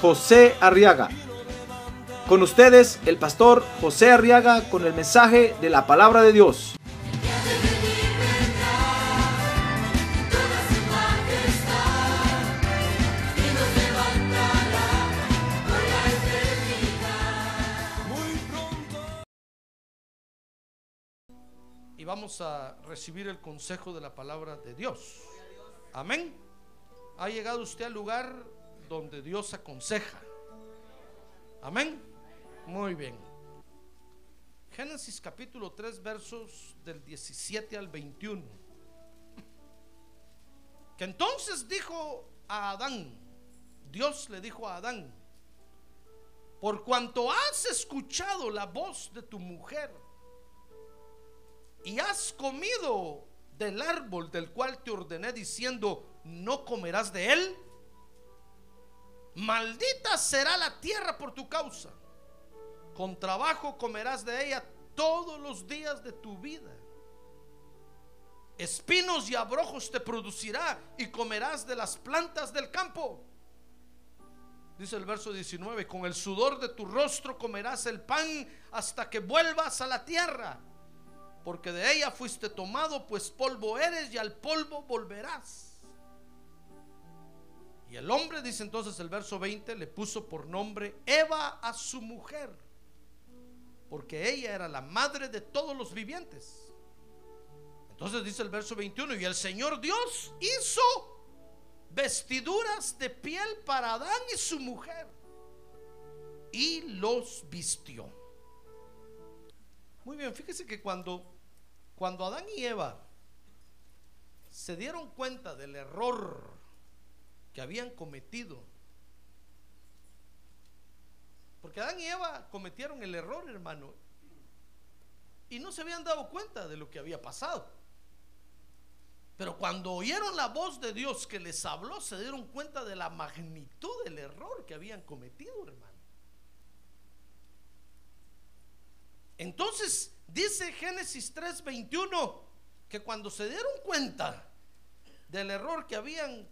José Arriaga. Con ustedes, el pastor José Arriaga con el mensaje de la palabra de Dios. y vamos a recibir el consejo de la palabra de Dios. Amén. Ha llegado usted al lugar donde Dios aconseja. Amén. Muy bien. Génesis capítulo 3 versos del 17 al 21. Que entonces dijo a Adán, Dios le dijo a Adán, por cuanto has escuchado la voz de tu mujer, y has comido del árbol del cual te ordené diciendo, no comerás de él, maldita será la tierra por tu causa. Con trabajo comerás de ella todos los días de tu vida. Espinos y abrojos te producirá y comerás de las plantas del campo. Dice el verso 19, con el sudor de tu rostro comerás el pan hasta que vuelvas a la tierra porque de ella fuiste tomado, pues polvo eres y al polvo volverás. El hombre, dice entonces el verso 20, le puso por nombre Eva a su mujer, porque ella era la madre de todos los vivientes. Entonces dice el verso 21, y el Señor Dios hizo vestiduras de piel para Adán y su mujer, y los vistió. Muy bien, fíjese que cuando cuando Adán y Eva se dieron cuenta del error que habían cometido, porque Adán y Eva cometieron el error, hermano, y no se habían dado cuenta de lo que había pasado. Pero cuando oyeron la voz de Dios que les habló, se dieron cuenta de la magnitud del error que habían cometido, hermano. Entonces, Dice Génesis 3:21 que cuando se dieron cuenta del error que habían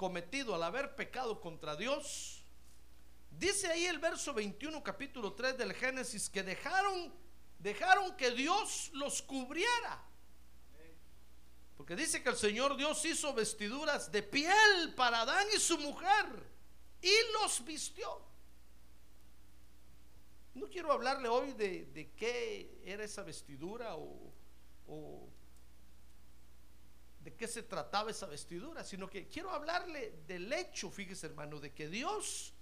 cometido al haber pecado contra Dios, dice ahí el verso 21 capítulo 3 del Génesis que dejaron dejaron que Dios los cubriera. Porque dice que el Señor Dios hizo vestiduras de piel para Adán y su mujer y los vistió. No quiero hablarle hoy de, qué era esa vestidura o, de qué se trataba esa vestidura, sino que quiero hablarle del hecho, fíjese hermano, de que Dios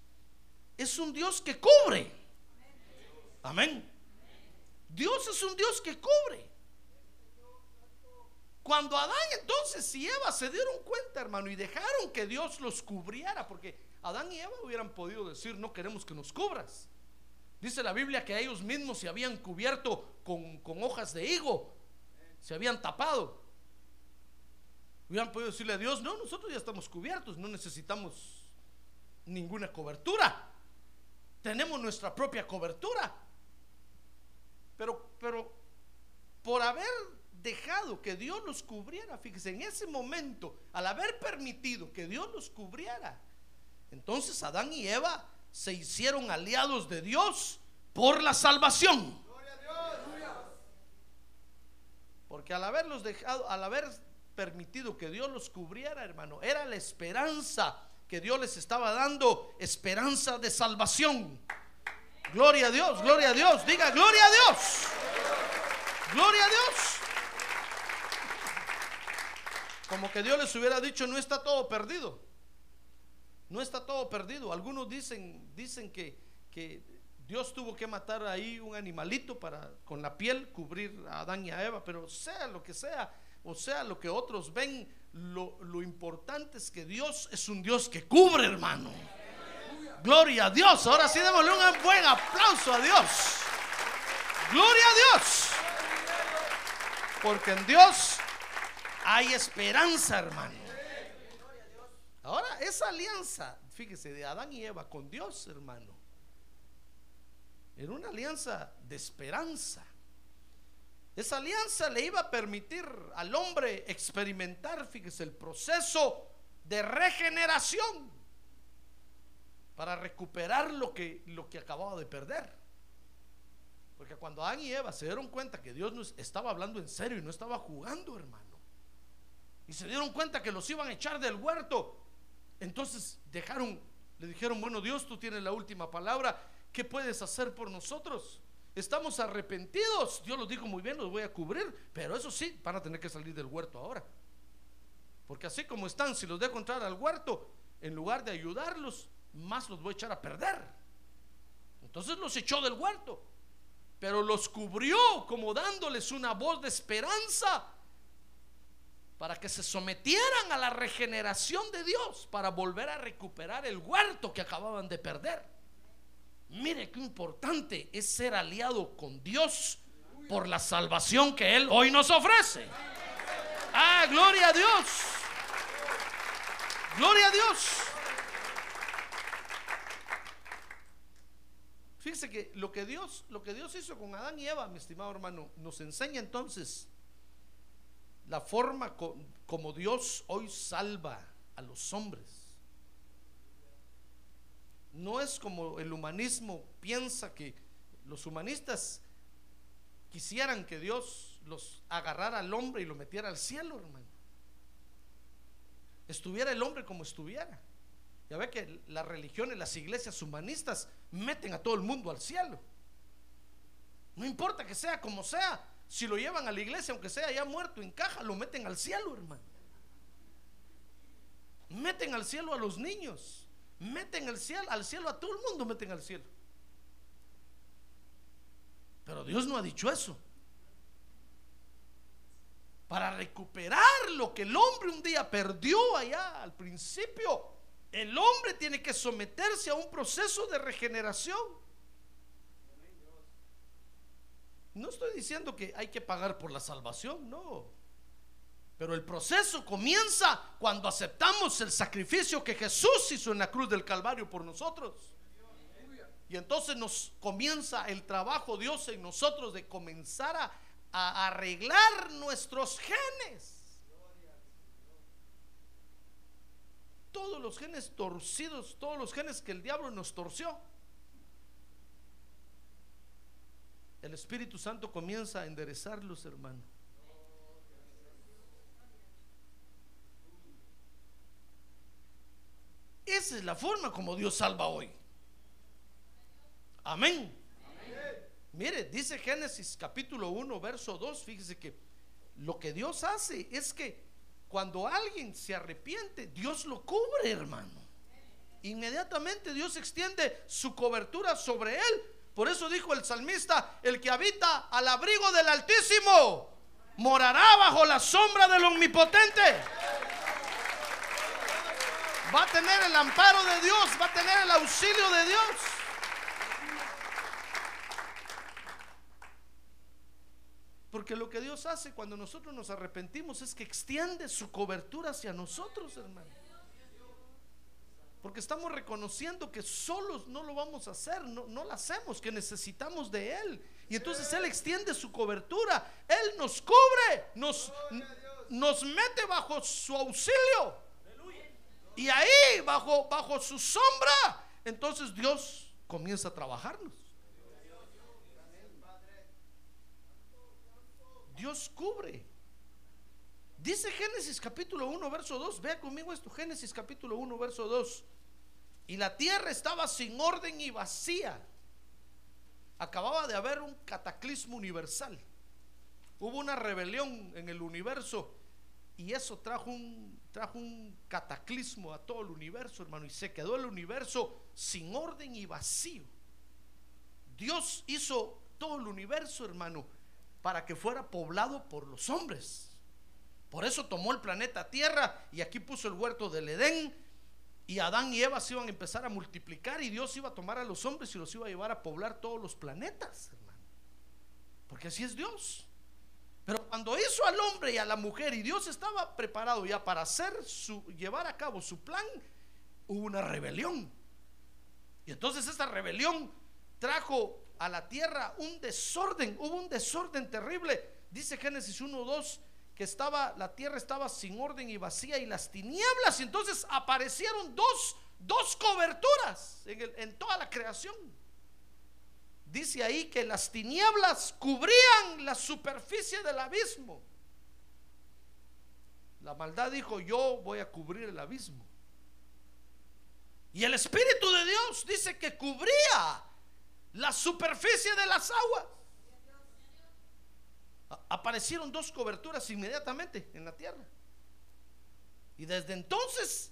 es un Dios que cubre. Amén. Dios es un Dios que cubre. Cuando Adán entonces y Eva se dieron cuenta, hermano, y dejaron que Dios los cubriera, porque Adán y Eva hubieran podido decir, no queremos que nos cubras. Dice la Biblia que ellos mismos se habían cubierto con, hojas de higo, se habían tapado. Hubieran podido decirle a Dios, no, nosotros ya estamos cubiertos, no necesitamos ninguna cobertura. Tenemos nuestra propia cobertura. Pero, pero por haber dejado que Dios los cubriera, fíjese, en ese momento, al haber permitido que Dios los cubriera, entonces Adán y Eva se hicieron aliados de Dios por la salvación. Porque al haberlos dejado, al haber permitido que Dios los cubriera, hermano, era la esperanza que Dios les estaba dando, esperanza de salvación. Gloria a Dios, gloria a Dios, diga gloria a Dios. Gloria a Dios. Como que Dios les hubiera dicho, no está todo perdido. No está todo perdido. Algunos dicen, dicen que, que Dios tuvo que matar ahí un animalito para con la piel cubrir a Adán y a Eva, pero sea lo que sea, o sea lo que otros ven, lo, importante es que Dios es un Dios que cubre, hermano. Gloria a Dios. Ahora sí démosle un buen aplauso a Dios. Gloria a Dios. Porque en Dios hay esperanza, hermano. Ahora, esa alianza, fíjese, de Adán y Eva con Dios, hermano, era una alianza de esperanza. Esa alianza le iba a permitir al hombre experimentar, fíjese, el proceso de regeneración para recuperar lo que, lo que acababa de perder. Porque cuando Adán y Eva se dieron cuenta que Dios nos estaba hablando en serio y no estaba jugando, hermano, y se dieron cuenta que los iban a echar del huerto, entonces dejaron, le dijeron, bueno Dios, tú tienes la última palabra, ¿qué puedes hacer por nosotros? Estamos arrepentidos, Dios los dijo muy bien, los voy a cubrir, pero eso sí, van a tener que salir del huerto ahora. Porque así como están, si los dejo entrar al huerto, en lugar de ayudarlos, más los voy a echar a perder. Entonces los echó del huerto, pero los cubrió como dándoles una voz de esperanza para que se sometieran a la regeneración de Dios, para volver a recuperar el huerto que acababan de perder. Mire qué importante es ser aliado con Dios por la salvación que Él hoy nos ofrece. Ah, gloria a Dios. Gloria a Dios. Fíjese que lo que Dios, lo que Dios hizo con Adán y Eva, mi estimado hermano, nos enseña entonces la forma como Dios hoy salva a los hombres. No es como el humanismo piensa que los humanistas quisieran que Dios los agarrara al hombre y lo metiera al cielo, hermano. Estuviera el hombre como estuviera. Ya ve que las religiones, las iglesias humanistas meten a todo el mundo al cielo. No importa que sea como sea, si lo llevan a la iglesia, aunque sea ya muerto en caja, lo meten al cielo, hermano. Meten al cielo a los niños. Meten al cielo, al cielo a todo el mundo, meten al cielo. Pero Dios no ha dicho eso. Para recuperar lo que el hombre un día perdió allá al principio, el hombre tiene que someterse a un proceso de regeneración. No estoy diciendo que hay que pagar por la salvación, no. Pero el proceso comienza cuando aceptamos el sacrificio que Jesús hizo en la cruz del Calvario por nosotros. Y entonces nos comienza el trabajo Dios en nosotros de comenzar a, arreglar nuestros genes. Todos los genes torcidos, todos los genes que el diablo nos torció. El Espíritu Santo comienza a enderezarlos, hermano. Esa es la forma como Dios salva hoy. Amén. Mire, dice Génesis capítulo 1, verso 2, fíjese que lo que Dios hace es que cuando alguien se arrepiente, Dios lo cubre, hermano. Inmediatamente Dios extiende su cobertura sobre él. Por eso dijo el salmista, el que habita al abrigo del Altísimo, morará bajo la sombra del Omnipotente va a tener el amparo de Dios, va a tener el auxilio de Dios. Porque lo que Dios hace cuando nosotros nos arrepentimos es que extiende su cobertura hacia nosotros, hermano. Porque estamos reconociendo que solos no lo vamos a hacer, no, no lo hacemos, que necesitamos de Él. Y entonces Él extiende su cobertura, Él nos cubre, nos, nos mete bajo su auxilio. Y ahí, bajo, bajo su sombra, entonces Dios comienza a trabajarnos. Dios cubre. Dice Génesis capítulo 1, verso 2. Vea conmigo esto, Génesis capítulo 1, verso 2. Y la tierra estaba sin orden y vacía. Acababa de haber un cataclismo universal. Hubo una rebelión en el universo y eso trajo un, trajo un cataclismo a todo el universo, hermano, y se quedó el universo sin orden y vacío. Dios hizo todo el universo, hermano, para que fuera poblado por los hombres. Por eso tomó el planeta Tierra y aquí puso el huerto del Edén Y Adán y Eva se iban a empezar a multiplicar y Dios iba a tomar a los hombres y los iba a llevar a poblar todos los planetas, hermano. Porque así es Dios. Pero cuando hizo al hombre y a la mujer y Dios estaba preparado ya para hacer llevar a cabo su plan, hubo una rebelión. Y entonces esta rebelión trajo a la tierra un desorden, hubo un desorden terrible. Dice Génesis 1:2 que estaba la tierra estaba sin orden y vacía y las tinieblas y entonces aparecieron dos dos coberturas en, el- en toda la creación. Dice ahí que las tinieblas cubrían la superficie del abismo. La maldad dijo, yo voy a cubrir el abismo. Y el Espíritu de Dios dice que cubría la superficie de las aguas. Aparecieron dos coberturas inmediatamente en la tierra. Y desde entonces,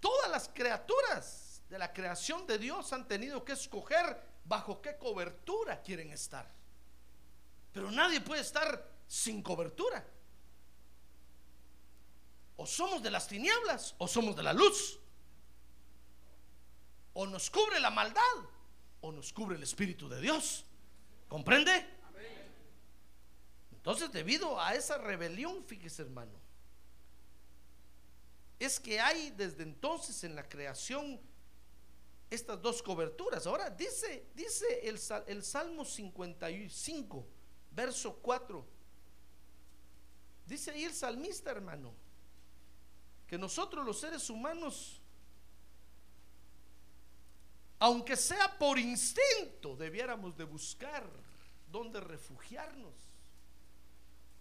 todas las criaturas de la creación de Dios han tenido que escoger bajo qué cobertura quieren estar. Pero nadie puede estar sin cobertura. O somos de las tinieblas o somos de la luz. O nos cubre la maldad o nos cubre el Espíritu de Dios. ¿Comprende? Entonces, debido a esa rebelión, fíjese hermano, es que hay desde entonces en la creación estas dos coberturas. Ahora dice, dice el, el Salmo 55, verso 4. Dice ahí el salmista, hermano, que nosotros los seres humanos, aunque sea por instinto, debiéramos de buscar dónde refugiarnos.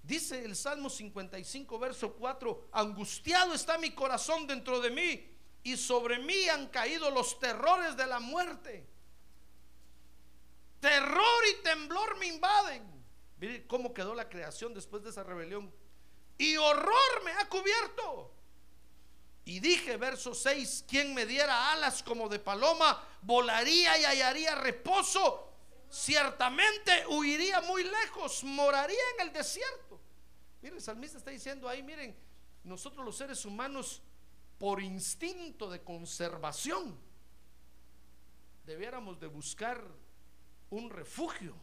Dice el Salmo 55, verso 4, angustiado está mi corazón dentro de mí y sobre mí han caído los terrores de la muerte. Terror y temblor me invaden. Mire cómo quedó la creación después de esa rebelión. Y horror me ha cubierto. Y dije, verso 6, quien me diera alas como de paloma, volaría y hallaría reposo. Ciertamente huiría muy lejos, moraría en el desierto. Miren, el salmista está diciendo ahí, miren, nosotros los seres humanos, por instinto de conservación, debiéramos de buscar un refugio.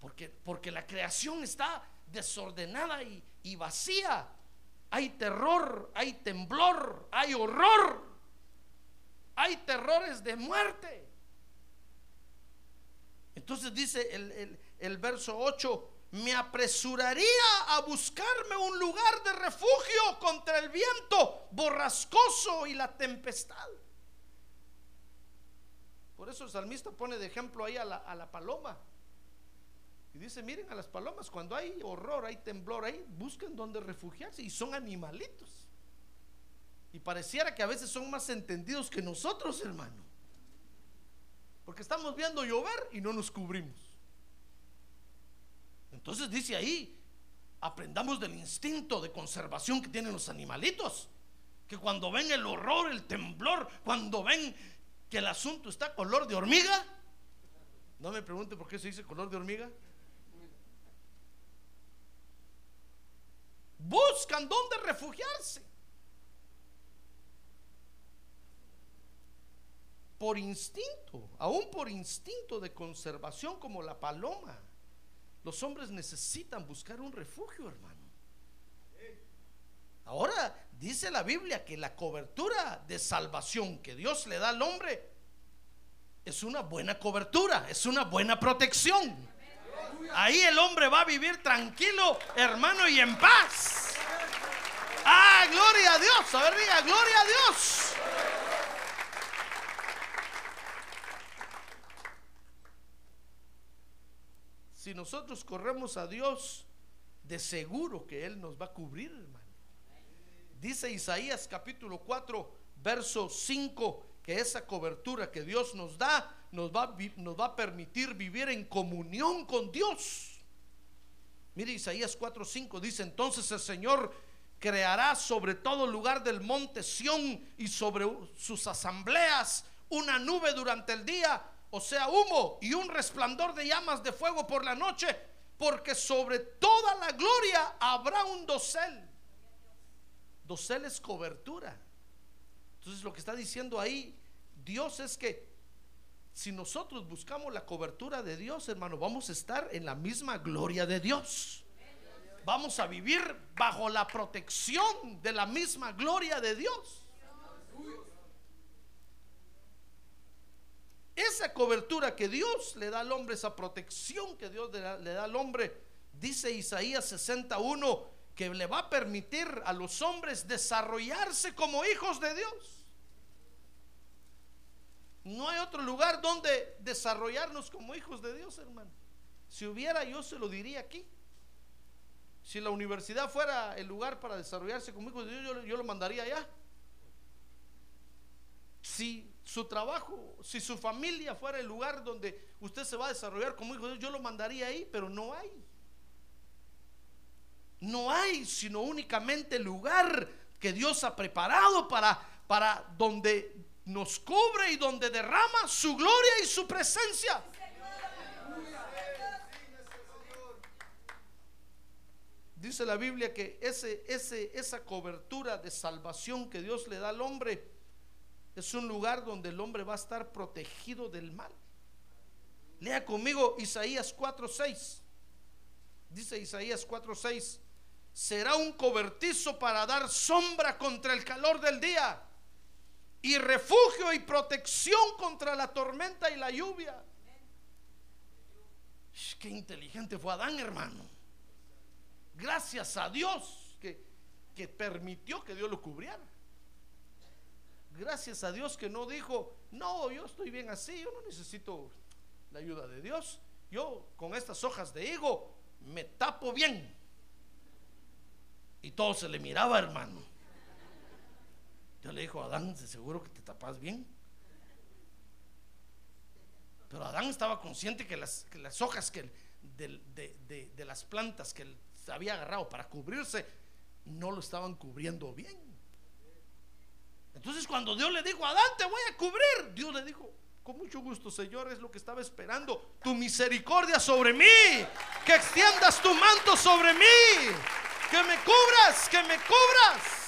Porque, porque la creación está desordenada y, vacía. Hay terror, hay temblor, hay horror, hay terrores de muerte. Entonces dice el, el- el verso 8, me apresuraría a buscarme un lugar de refugio contra el viento borrascoso y la tempestad. Por eso el salmista pone de ejemplo ahí a la, paloma. Y dice, miren a las palomas, cuando hay horror, hay temblor ahí, buscan dónde refugiarse y son animalitos. Y pareciera que a veces son más entendidos que nosotros, hermano. Porque estamos viendo llover y no nos cubrimos. Entonces dice ahí, aprendamos del instinto de conservación que tienen los animalitos. Que cuando ven el horror, el temblor, cuando ven que el asunto está color de hormiga, no me pregunte por qué se dice color de hormiga. Buscan dónde refugiarse. Por instinto, aún por instinto de conservación como la paloma. Los hombres necesitan buscar un refugio, hermano. Ahora dice la Biblia que la cobertura de salvación que Dios le da al hombre es una buena cobertura, es una buena protección. Ahí el hombre va a vivir tranquilo, hermano, y en paz. Ah, gloria a Dios. A ver, diga, gloria a Dios. Si nosotros corremos a Dios, de seguro que Él nos va a cubrir, hermano. Dice Isaías capítulo 4, verso 5, que esa cobertura que Dios nos da nos va, nos va a permitir vivir en comunión con Dios. Mire Isaías 4, 5 dice, entonces el Señor creará sobre todo lugar del monte Sión y sobre sus asambleas una nube durante el día, o sea, humo y un resplandor de llamas de fuego por la noche, porque sobre toda la gloria habrá un dosel. Dosel es cobertura. Entonces lo que está diciendo ahí Dios es que si nosotros buscamos la cobertura de Dios, hermano, vamos a estar en la misma gloria de Dios. Vamos a vivir bajo la protección de la misma gloria de Dios. Esa cobertura que Dios le da al hombre, esa protección que Dios le da, al hombre, dice Isaías 61, que le va a permitir a los hombres desarrollarse como hijos de Dios. No hay otro lugar donde desarrollarnos como hijos de Dios, hermano. Si hubiera, yo se lo diría aquí. Si la universidad fuera el lugar para desarrollarse como hijos de Dios, yo, yo lo mandaría allá. Si su trabajo, si su familia fuera el lugar donde usted se va a desarrollar como hijo de Dios, yo lo mandaría ahí, pero no hay. No hay, sino únicamente el lugar que Dios ha preparado para, para donde nos cubre y donde derrama su gloria y su presencia. Dice la Biblia que ese, ese, esa cobertura de salvación que Dios le da al hombre es un lugar donde el hombre va a estar protegido del mal. Lea conmigo Isaías 4:6. Dice Isaías 4:6, será un cobertizo para dar sombra contra el calor del día y refugio y protección contra la tormenta y la lluvia. Qué inteligente fue Adán, hermano. Gracias a Dios que, que permitió que Dios lo cubriera. Gracias a Dios que no dijo, no, yo estoy bien así, yo no necesito la ayuda de Dios. Yo con estas hojas de higo me tapo bien. Y todo se le miraba, hermano. Yo le dijo a Adán, ¿de seguro que te tapas bien? Pero Adán estaba consciente que las, que las hojas que de, de, de, las plantas que él había agarrado para cubrirse no lo estaban cubriendo bien. Cuando Dios le dijo, Adán, te voy a cubrir, Dios le dijo, con mucho gusto, Señor, es lo que estaba esperando, tu misericordia sobre mí, que extiendas tu manto sobre mí, que me cubras, que me cubras.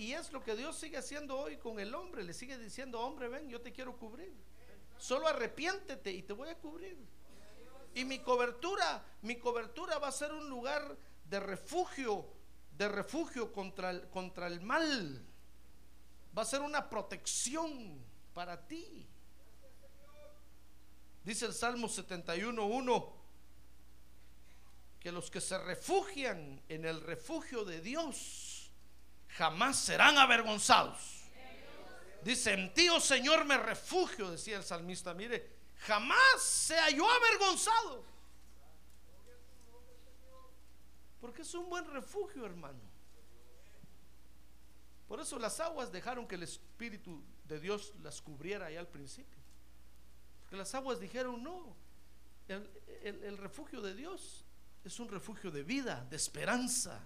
y es lo que Dios sigue haciendo hoy con el hombre. Le sigue diciendo, hombre, ven, yo te quiero cubrir. Solo arrepiéntete y te voy a cubrir. Y mi cobertura, mi cobertura va a ser un lugar de refugio, de refugio contra el, contra el mal. Va a ser una protección para ti. Dice el Salmo 71.1 que los que se refugian en el refugio de Dios jamás serán avergonzados. Dice, en ti, oh Señor, me refugio, decía el salmista. Mire, jamás se halló avergonzado. Porque es un buen refugio, hermano. Por eso las aguas dejaron que el Espíritu de Dios las cubriera ahí al principio. Porque las aguas dijeron, no, el, el refugio de Dios es un refugio de vida, de esperanza,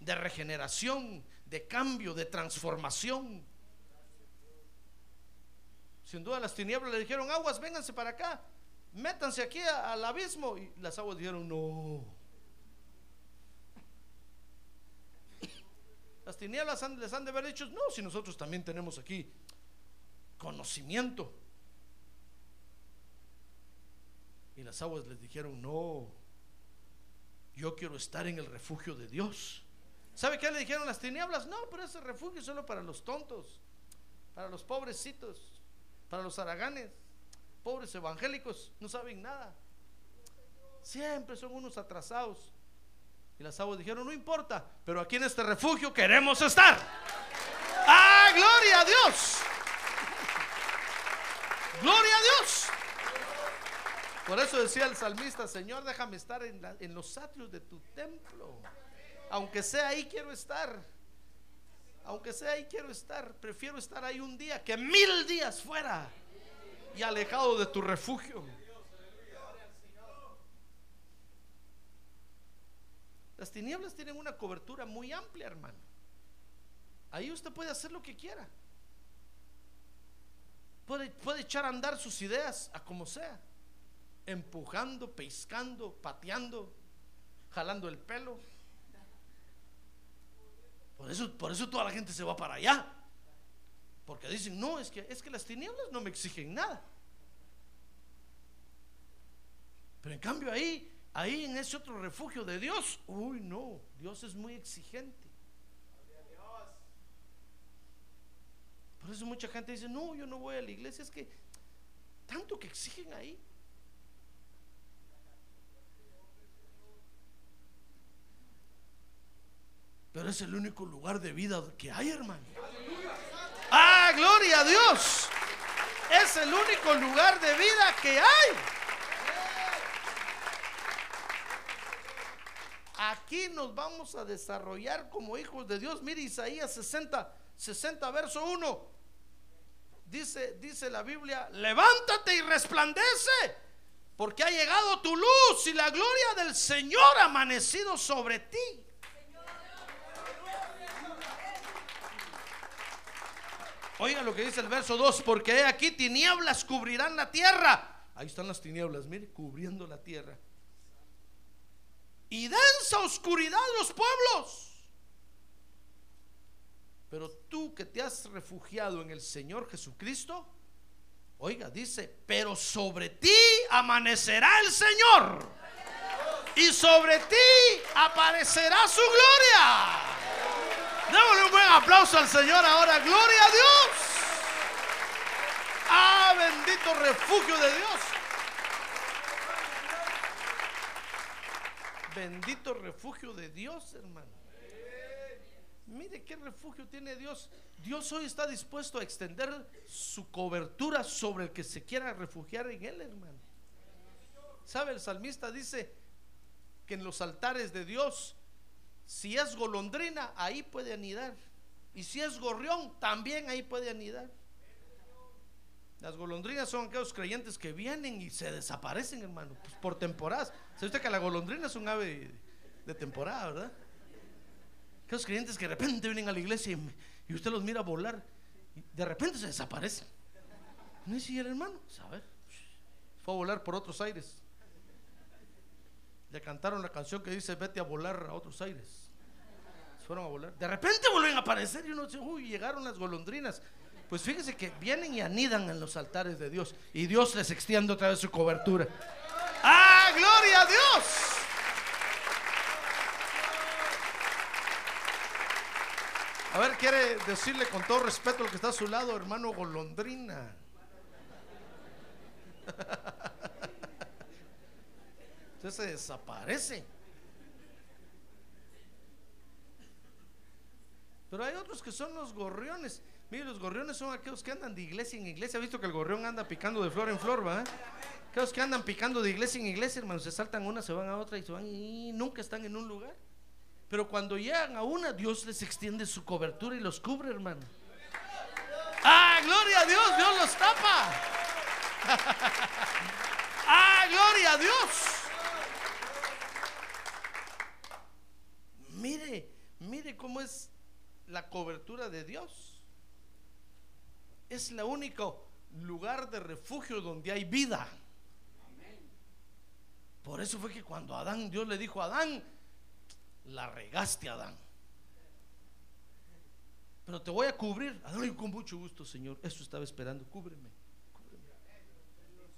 de regeneración, de cambio, de transformación. Sin duda las tinieblas le dijeron, aguas, vénganse para acá, métanse aquí al abismo. Y las aguas dijeron, no. Las tinieblas les han de haber dicho, no, si nosotros también tenemos aquí conocimiento. Y las aguas les dijeron, no, yo quiero estar en el refugio de Dios. ¿Sabe qué le dijeron las tinieblas? No, pero ese refugio es solo para los tontos, para los pobrecitos, para los haraganes, pobres evangélicos, no saben nada. Siempre son unos atrasados. Y las aguas dijeron, no importa, pero aquí en este refugio queremos estar. ¡Ah, gloria a Dios! ¡Gloria a Dios! Por eso decía el salmista, Señor, déjame estar en, en los atrios de tu templo. Aunque sea ahí quiero estar. Aunque sea ahí quiero estar. Prefiero estar ahí un día que mil días fuera y alejado de tu refugio. Las tinieblas tienen una cobertura muy amplia, hermano. Ahí usted puede hacer lo que quiera. Puede, puede echar a andar sus ideas a como sea. Empujando, pescando, pateando, jalando el pelo Por eso, por eso toda la gente se va para allá. Porque dicen, no, es que, es que las tinieblas no me exigen nada. Pero en cambio ahí, ahí en ese otro refugio de Dios, uy no, Dios es muy exigente. Por eso mucha gente dice, no, yo no voy a la iglesia, es que tanto que exigen ahí. Pero es el único lugar de vida que hay, hermano. Ah, gloria a Dios. Es el único lugar de vida que hay. Aquí nos vamos a desarrollar como hijos de Dios. Mire Isaías 60, 60 verso 1. Dice, dice la Biblia, levántate y resplandece, porque ha llegado tu luz y la gloria del Señor ha amanecido sobre ti. Oiga lo que dice el verso 2, porque aquí tinieblas cubrirán la tierra. Ahí están las tinieblas, mire, cubriendo la tierra. Y densa oscuridad los pueblos. Pero tú que te has refugiado en el Señor Jesucristo, oiga, dice, pero sobre ti amanecerá el Señor. Y sobre ti aparecerá su gloria. Démosle un buen aplauso al Señor ahora. Gloria a Dios. Ah, bendito refugio de Dios. Bendito refugio de Dios, hermano. Mire qué refugio tiene Dios. Dios hoy está dispuesto a extender su cobertura sobre el que se quiera refugiar en él, hermano. ¿Sabe? El salmista dice que en los altares de Dios, si es golondrina, ahí puede anidar. Y si es gorrión, también ahí puede anidar. Las golondrinas son aquellos creyentes que vienen y se desaparecen, hermano, pues por temporadas. ¿Sabe usted que la golondrina es un ave de temporada, verdad? Aquellos creyentes que de repente vienen a la iglesia y, usted los mira volar y de repente se desaparecen. No es el hermano, ¿sabe? Fue a volar por otros aires. Le cantaron la canción que dice vete a volar a otros aires. fueron a volar. De repente vuelven a aparecer y uno dice, uy, llegaron las golondrinas. Pues fíjese que vienen y anidan en los altares de Dios y Dios les extiende otra vez su cobertura. ¡Ah, gloria a Dios! A ver, quiere decirle con todo respeto lo que está a su lado, hermano Golondrina. Usted se desaparece. Pero hay otros que son los gorriones. Mire, los gorriones son aquellos que andan de iglesia en iglesia. ¿Ha visto que el gorrión anda picando de flor en flor, va? Aquellos que andan picando de iglesia en iglesia, hermano, se saltan una, se van a otra y se van y nunca están en un lugar. Pero cuando llegan a una, Dios les extiende su cobertura y los cubre, hermano. Ah, gloria a Dios, Dios los tapa. ah, gloria a Dios. Mire, mire cómo es la cobertura de Dios. Es el único lugar de refugio donde hay vida. Por eso fue que cuando Adán, Dios le dijo a Adán, la regaste, Adán. Pero te voy a cubrir. Adán, con mucho gusto, Señor. Eso estaba esperando. Cúbreme, cúbreme.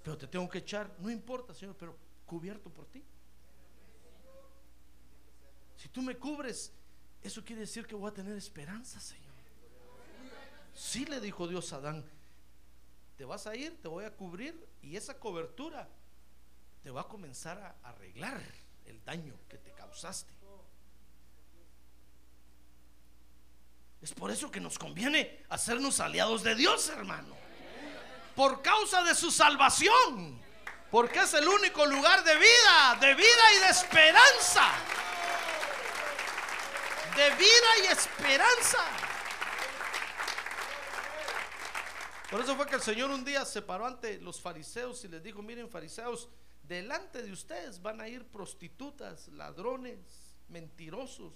Pero te tengo que echar. No importa, Señor, pero cubierto por ti. Si tú me cubres, eso quiere decir que voy a tener esperanza, Señor. Sí le dijo Dios a Adán, te vas a ir, te voy a cubrir y esa cobertura te va a comenzar a arreglar el daño que te causaste. Es por eso que nos conviene hacernos aliados de Dios, hermano. Por causa de su salvación. Porque es el único lugar de vida, de vida y de esperanza. De vida y esperanza. Por eso fue que el Señor un día se paró ante los fariseos y les dijo, miren fariseos, delante de ustedes van a ir prostitutas, ladrones, mentirosos,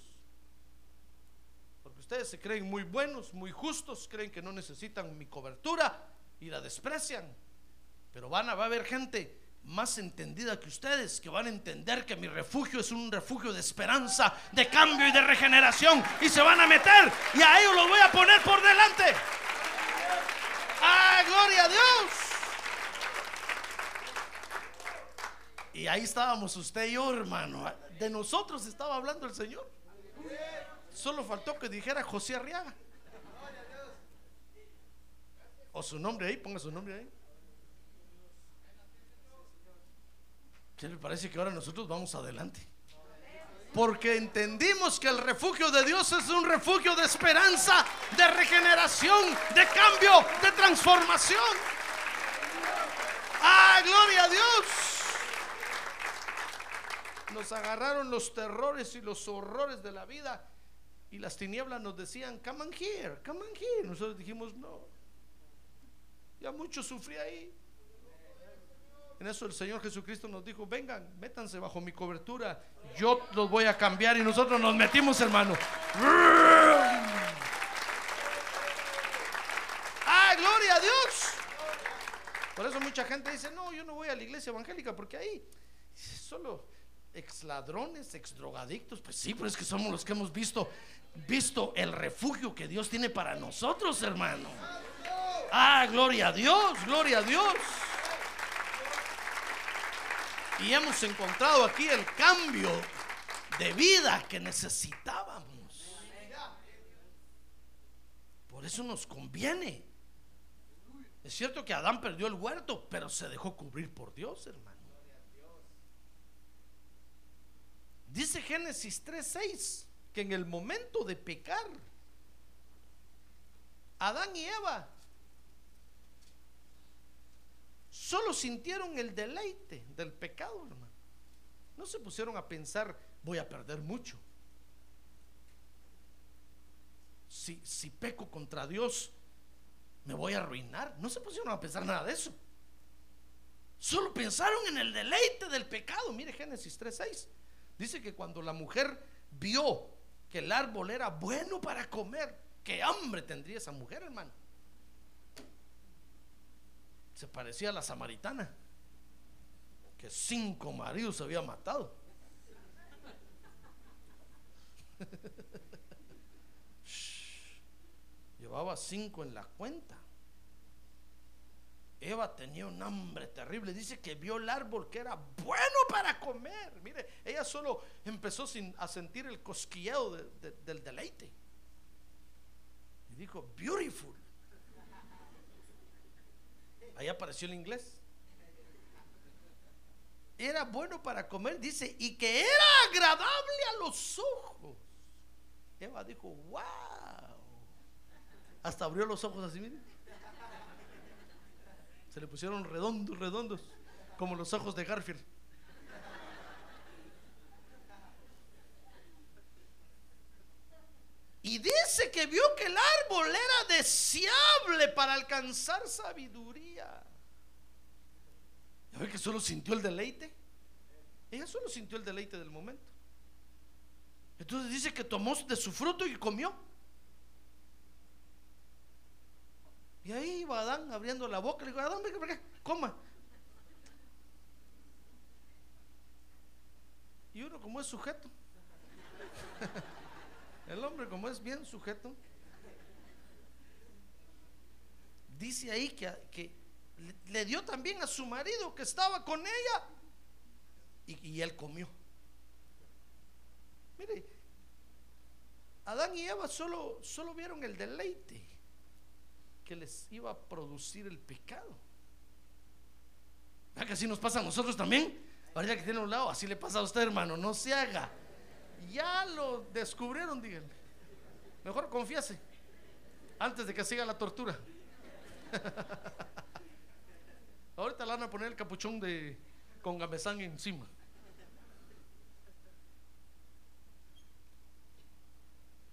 porque ustedes se creen muy buenos, muy justos, creen que no necesitan mi cobertura y la desprecian. Pero van a, va a haber gente más entendida que ustedes, que van a entender que mi refugio es un refugio de esperanza, de cambio y de regeneración. Y se van a meter y a ellos los voy a poner por delante. ¡Ah, gloria a Dios! Y ahí estábamos usted y yo, hermano. De nosotros estaba hablando el Señor. Solo faltó que dijera José Arriaga. O su nombre ahí, ponga su nombre ahí. ¿Qué le parece que ahora nosotros vamos adelante? Porque entendimos que el refugio de Dios es un refugio de esperanza, de regeneración, de cambio, de transformación. ¡Ah, gloria a Dios! Nos agarraron los terrores y los horrores de la vida y las tinieblas nos decían, come on here, come on here. Nosotros dijimos, no. Ya mucho sufrí ahí. En eso el Señor Jesucristo nos dijo, vengan, métanse bajo mi cobertura, yo los voy a cambiar y nosotros nos metimos, hermano. ¡Ah, gloria a Dios! Por eso mucha gente dice, no, yo no voy a la iglesia evangélica porque ahí solo ex ladrones, ex drogadictos, pues sí, pero es que somos los que hemos visto, visto el refugio que Dios tiene para nosotros, hermano. Ah, gloria a Dios, gloria a Dios. Y hemos encontrado aquí el cambio de vida que necesitábamos. Por eso nos conviene. Es cierto que Adán perdió el huerto, pero se dejó cubrir por Dios, hermano. Dice Génesis 3:6 que en el momento de pecar, Adán y Eva solo sintieron el deleite del pecado, hermano. No se pusieron a pensar, voy a perder mucho. Si, si peco contra Dios, me voy a arruinar. No se pusieron a pensar nada de eso. Solo pensaron en el deleite del pecado. Mire Génesis 3:6. Dice que cuando la mujer vio que el árbol era bueno para comer, qué hambre tendría esa mujer, hermano. Se parecía a la samaritana, que cinco maridos había matado. Llevaba cinco en la cuenta. Eva tenía un hambre terrible. Dice que vio el árbol que era bueno para comer. Mire, ella solo empezó sin, a sentir el cosquilleo de- de- del deleite. Y dijo, beautiful. Ahí apareció el inglés. Era bueno para comer, dice, y que era agradable a los ojos. Eva dijo, wow. Hasta abrió los ojos así, mire. Se le pusieron redondos, redondos, como los ojos de Garfield. Y dice que vio que el árbol era deseable para alcanzar sabiduría. ¿Ya ve que solo sintió el deleite? Ella solo sintió el deleite del momento. Entonces dice que tomó de su fruto y comió. Y ahí iba Adán abriendo la boca. Le digo, Adán, venga acá, coma. Y uno como es sujeto. El hombre como es bien sujeto. Dice ahí que, que le, dio también a su marido que estaba con ella. Y, él comió. Mire, Adán y Eva solo, solo vieron el deleite que les iba a producir el pecado. ¿Verdad que así nos pasa a nosotros también? Ahorita que tiene un lado, así le pasa a usted, hermano, no se haga. Ya lo descubrieron, díganle. Mejor confiese antes de que siga la tortura. Ahorita le van a poner el capuchón de con gamesán encima.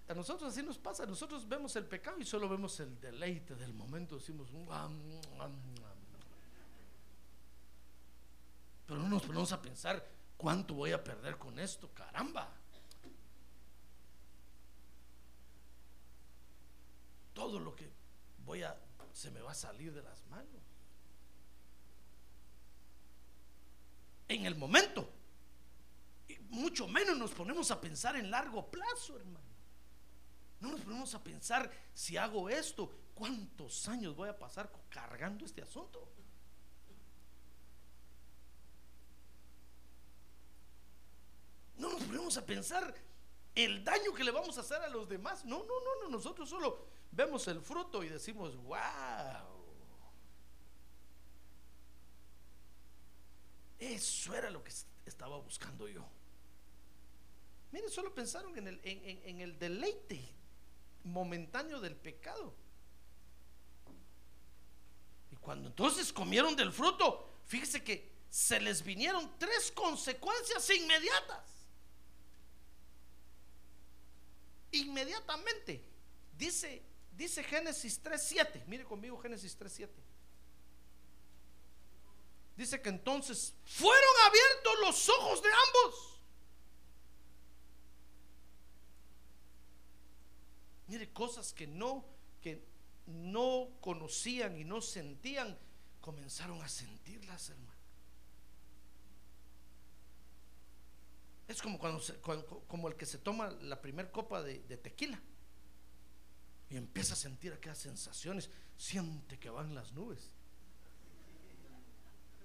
A nosotros así nos pasa, nosotros vemos el pecado y solo vemos el deleite del momento, decimos, "Guam, guam, guam". pero no nos ponemos a pensar cuánto voy a perder con esto, caramba. Todo lo que voy a, se me va a salir de las manos. en el momento. Y mucho menos nos ponemos a pensar en largo plazo, hermano. No nos ponemos a pensar si hago esto, ¿cuántos años voy a pasar cargando este asunto? No nos ponemos a pensar el daño que le vamos a hacer a los demás. No, no, no, no. Nosotros solo vemos el fruto y decimos, wow. Eso era lo que estaba buscando yo. Miren, solo pensaron en el, en el deleite momentáneo del pecado. Y cuando entonces comieron del fruto, fíjese que se les vinieron tres consecuencias inmediatas. Inmediatamente. Dice, dice Génesis 3.7. Mire conmigo Génesis 3.7. Dice que entonces fueron abiertos los ojos de ambos. Mire, cosas que no, que no conocían y no sentían, comenzaron a sentirlas, hermano. Es como cuando, como el que se toma la primera copa de, tequila y empieza a sentir aquellas sensaciones, siente que van las nubes,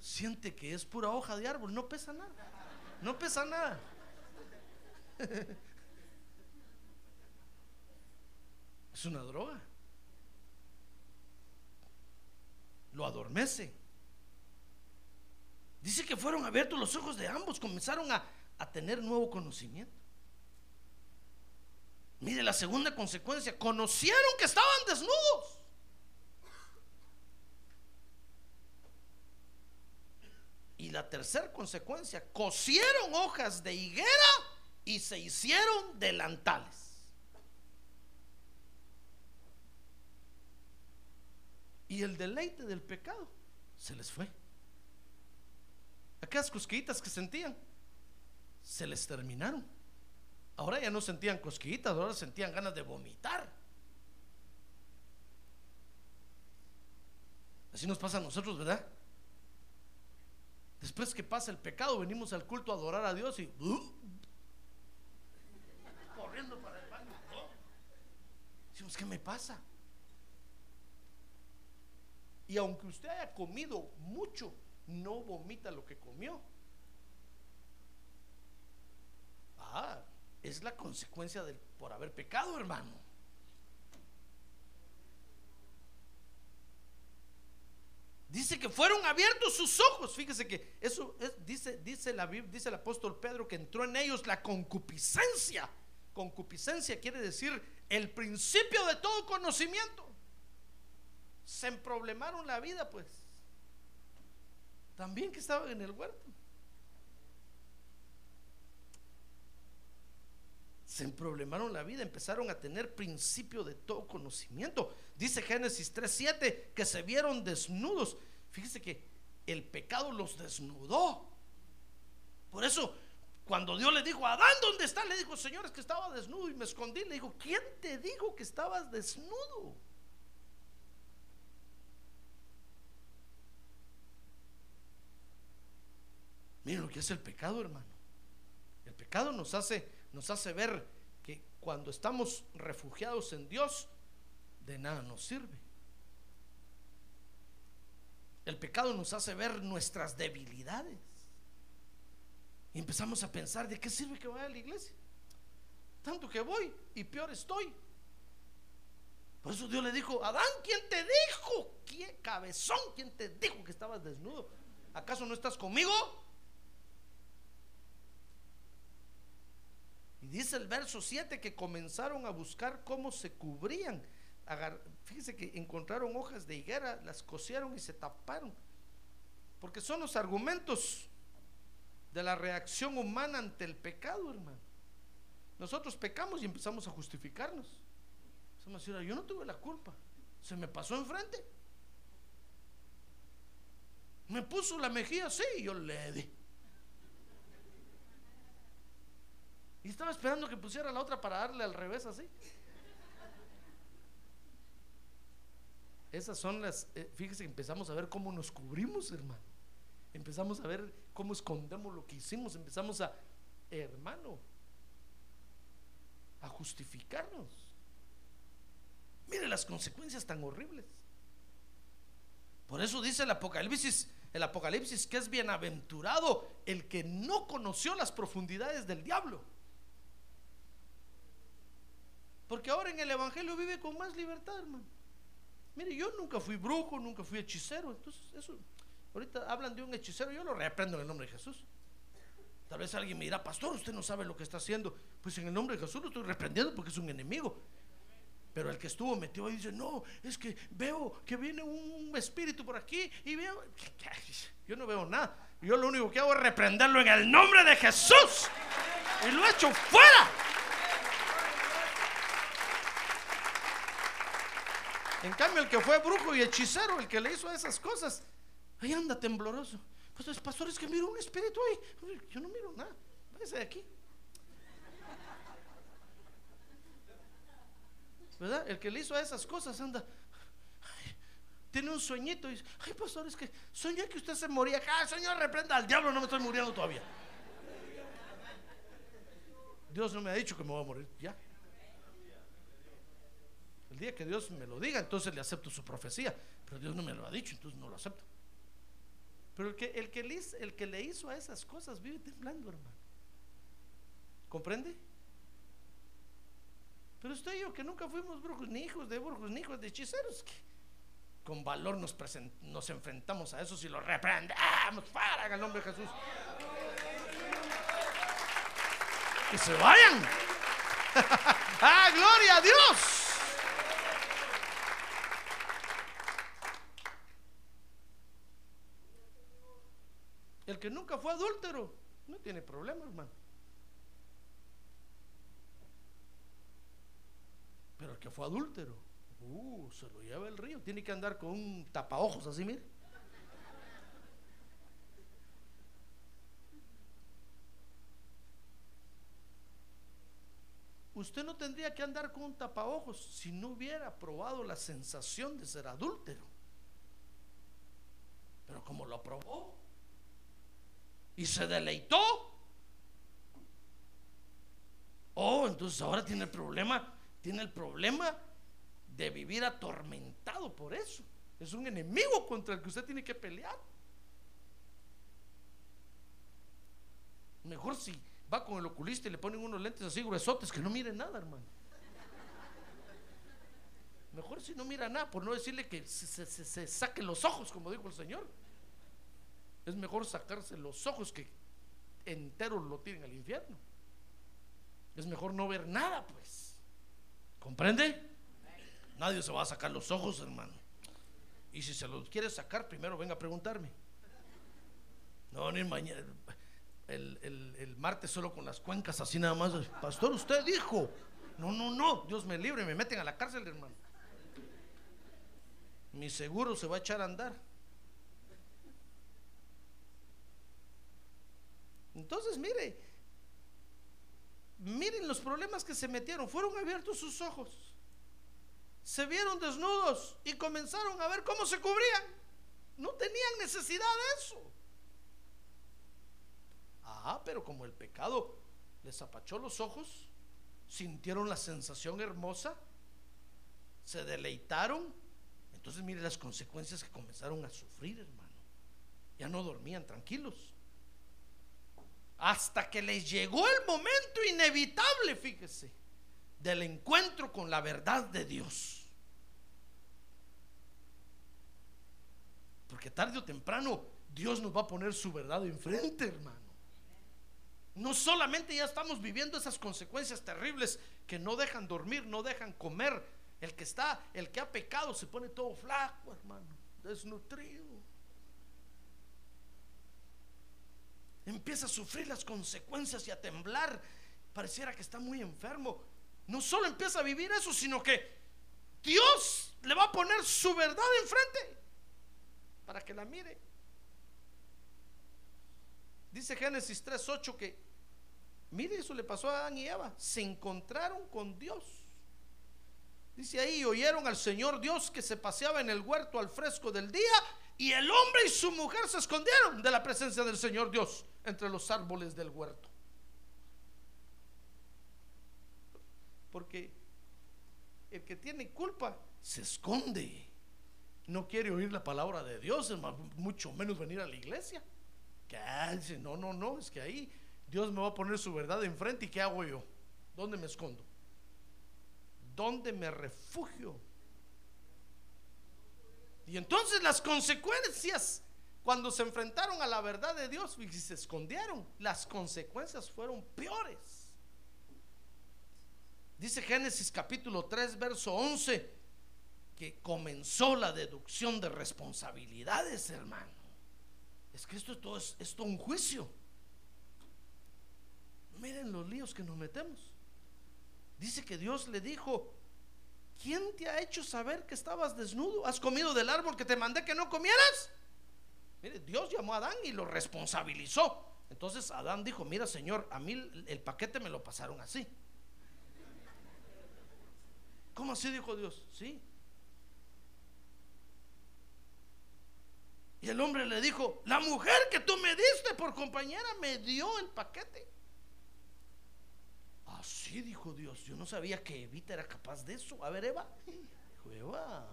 siente que es pura hoja de árbol, no pesa nada, no pesa nada. Es una droga. Lo adormece. Dice que fueron abiertos los ojos de ambos, comenzaron a, a tener nuevo conocimiento. Mire la segunda consecuencia, conocieron que estaban desnudos. Y la tercera consecuencia, cosieron hojas de higuera y se hicieron delantales. Y el deleite del pecado se les fue. Aquellas cosquillitas que sentían, se les terminaron. Ahora ya no sentían cosquillitas, ahora sentían ganas de vomitar. Así nos pasa a nosotros, ¿verdad? Después que pasa el pecado, venimos al culto a adorar a Dios y uh, corriendo para el baño. Decimos, ¿qué me pasa? Y aunque usted haya comido mucho, no vomita lo que comió. Ah, es la consecuencia del, por haber pecado, hermano. Dice que fueron abiertos sus ojos. Fíjese que eso dice, dice, la, dice el apóstol Pedro que entró en ellos la concupiscencia. Concupiscencia quiere decir el principio de todo conocimiento se emproblemaron la vida, pues. También que estaban en el huerto. Se emproblemaron la vida, empezaron a tener principio de todo conocimiento. Dice Génesis 3:7 que se vieron desnudos. Fíjese que el pecado los desnudó. Por eso, cuando Dios le dijo, Adán, ¿dónde está? Le dijo, Señor, es que estaba desnudo y me escondí. Le dijo, ¿quién te dijo que estabas desnudo? Miren lo que es el pecado, hermano. El pecado nos hace, nos hace ver que cuando estamos refugiados en Dios, de nada nos sirve. El pecado nos hace ver nuestras debilidades. Y empezamos a pensar, ¿de qué sirve que vaya a la iglesia? Tanto que voy y peor estoy. Por eso Dios le dijo, Adán, ¿quién te dijo? ¿Qué cabezón? ¿Quién te dijo que estabas desnudo? ¿Acaso no estás conmigo? Y dice el verso 7 que comenzaron a buscar cómo se cubrían. fíjese que encontraron hojas de higuera, las cosieron y se taparon. Porque son los argumentos de la reacción humana ante el pecado, hermano. Nosotros pecamos y empezamos a justificarnos. Empezamos a decir, yo no tuve la culpa. Se me pasó enfrente. Me puso la mejilla así y yo le di. Y estaba esperando que pusiera la otra para darle al revés así. Esas son las, eh, fíjese empezamos a ver cómo nos cubrimos, hermano. empezamos a ver cómo escondemos lo que hicimos, empezamos a, hermano, a justificarnos. Mire las consecuencias tan horribles. Por eso dice el Apocalipsis, el Apocalipsis que es bienaventurado el que no conoció las profundidades del diablo. Porque ahora en el Evangelio vive con más libertad, hermano. Mire, yo nunca fui brujo, nunca fui hechicero. Entonces, eso, ahorita hablan de un hechicero, yo lo reprendo en el nombre de Jesús. Tal vez alguien me dirá, pastor, usted no sabe lo que está haciendo. Pues en el nombre de Jesús lo estoy reprendiendo porque es un enemigo. Pero el que estuvo metido ahí dice, no, es que veo que viene un espíritu por aquí y veo... Yo no veo nada. Yo lo único que hago es reprenderlo en el nombre de Jesús. Y lo echo fuera. En cambio, el que fue brujo y hechicero, el que le hizo esas cosas, ahí anda tembloroso. Pues pastor, es que miro un espíritu ahí. Yo no miro nada. Váyase de aquí. ¿Verdad? El que le hizo esas cosas anda. tiene un sueñito y dice, ay pastor, es que soñé que usted se moría. Ah, señor, reprenda al diablo, no me estoy muriendo todavía. Dios no me ha dicho que me voy a morir. Ya. El día que Dios me lo diga, entonces le acepto su profecía. Pero Dios no me lo ha dicho, entonces no lo acepto. Pero el que, el que, le, el que le hizo a esas cosas vive temblando, hermano. ¿Comprende? Pero usted y yo que nunca fuimos brujos, ni hijos de brujos, ni hijos de hechiceros, que con valor nos, nos enfrentamos a eso y lo reprendamos para en el nombre de Jesús. Que se vayan. ¡Ah, gloria a Dios! El nunca fue adúltero no tiene problema, hermano. Pero el que fue adúltero, uh, se lo lleva el río. Tiene que andar con un tapaojos así, mire. Usted no tendría que andar con un tapaojos si no hubiera probado la sensación de ser adúltero. Pero como lo probó, y se deleitó. Oh, entonces ahora tiene el problema, tiene el problema de vivir atormentado por eso. Es un enemigo contra el que usted tiene que pelear. Mejor si va con el oculista y le ponen unos lentes así gruesotes que no mire nada, hermano. Mejor si no mira nada, por no decirle que se, se saque los ojos, como dijo el Señor. Es mejor sacarse los ojos que enteros lo tiren al infierno. Es mejor no ver nada, pues. ¿Comprende? Nadie se va a sacar los ojos, hermano. Y si se los quiere sacar, primero venga a preguntarme. No, ni mañana. El, el, martes solo con las cuencas así nada más. Pastor, usted dijo. No, no, no. Dios me libre, me meten a la cárcel, hermano. Mi seguro se va a echar a andar. Entonces, mire, miren los problemas que se metieron. Fueron abiertos sus ojos. Se vieron desnudos y comenzaron a ver cómo se cubrían. No tenían necesidad de eso. Ah, pero como el pecado les apachó los ojos, sintieron la sensación hermosa, se deleitaron. Entonces, mire las consecuencias que comenzaron a sufrir, hermano. Ya no dormían tranquilos hasta que les llegó el momento inevitable, fíjese, del encuentro con la verdad de Dios. Porque tarde o temprano Dios nos va a poner su verdad enfrente, hermano. No solamente ya estamos viviendo esas consecuencias terribles que no dejan dormir, no dejan comer. El que está, el que ha pecado se pone todo flaco, hermano, desnutrido. Empieza a sufrir las consecuencias y a temblar. Pareciera que está muy enfermo. No solo empieza a vivir eso, sino que Dios le va a poner su verdad enfrente para que la mire. Dice Génesis 3:8 que, mire, eso le pasó a Adán y Eva. Se encontraron con Dios. Dice ahí, oyeron al Señor Dios que se paseaba en el huerto al fresco del día y el hombre y su mujer se escondieron de la presencia del Señor Dios entre los árboles del huerto. Porque el que tiene culpa se esconde. No quiere oír la palabra de Dios, mucho menos venir a la iglesia. Que no, no, no, es que ahí Dios me va a poner su verdad enfrente y ¿qué hago yo? ¿Dónde me escondo? ¿Dónde me refugio? Y entonces las consecuencias, cuando se enfrentaron a la verdad de Dios y se escondieron, las consecuencias fueron peores. Dice Génesis capítulo 3, verso 11, que comenzó la deducción de responsabilidades, hermano. Es que esto, todo es, esto un juicio. Miren los líos que nos metemos. Dice que Dios le dijo, ¿quién te ha hecho saber que estabas desnudo? ¿Has comido del árbol que te mandé que no comieras? Mire, Dios llamó a Adán y lo responsabilizó. Entonces Adán dijo, mira Señor, a mí el paquete me lo pasaron así. ¿Cómo así dijo Dios? Sí. Y el hombre le dijo, la mujer que tú me diste por compañera me dio el paquete. Así dijo Dios. Yo no sabía que Evita era capaz de eso. A ver, Eva. Dijo, Eva,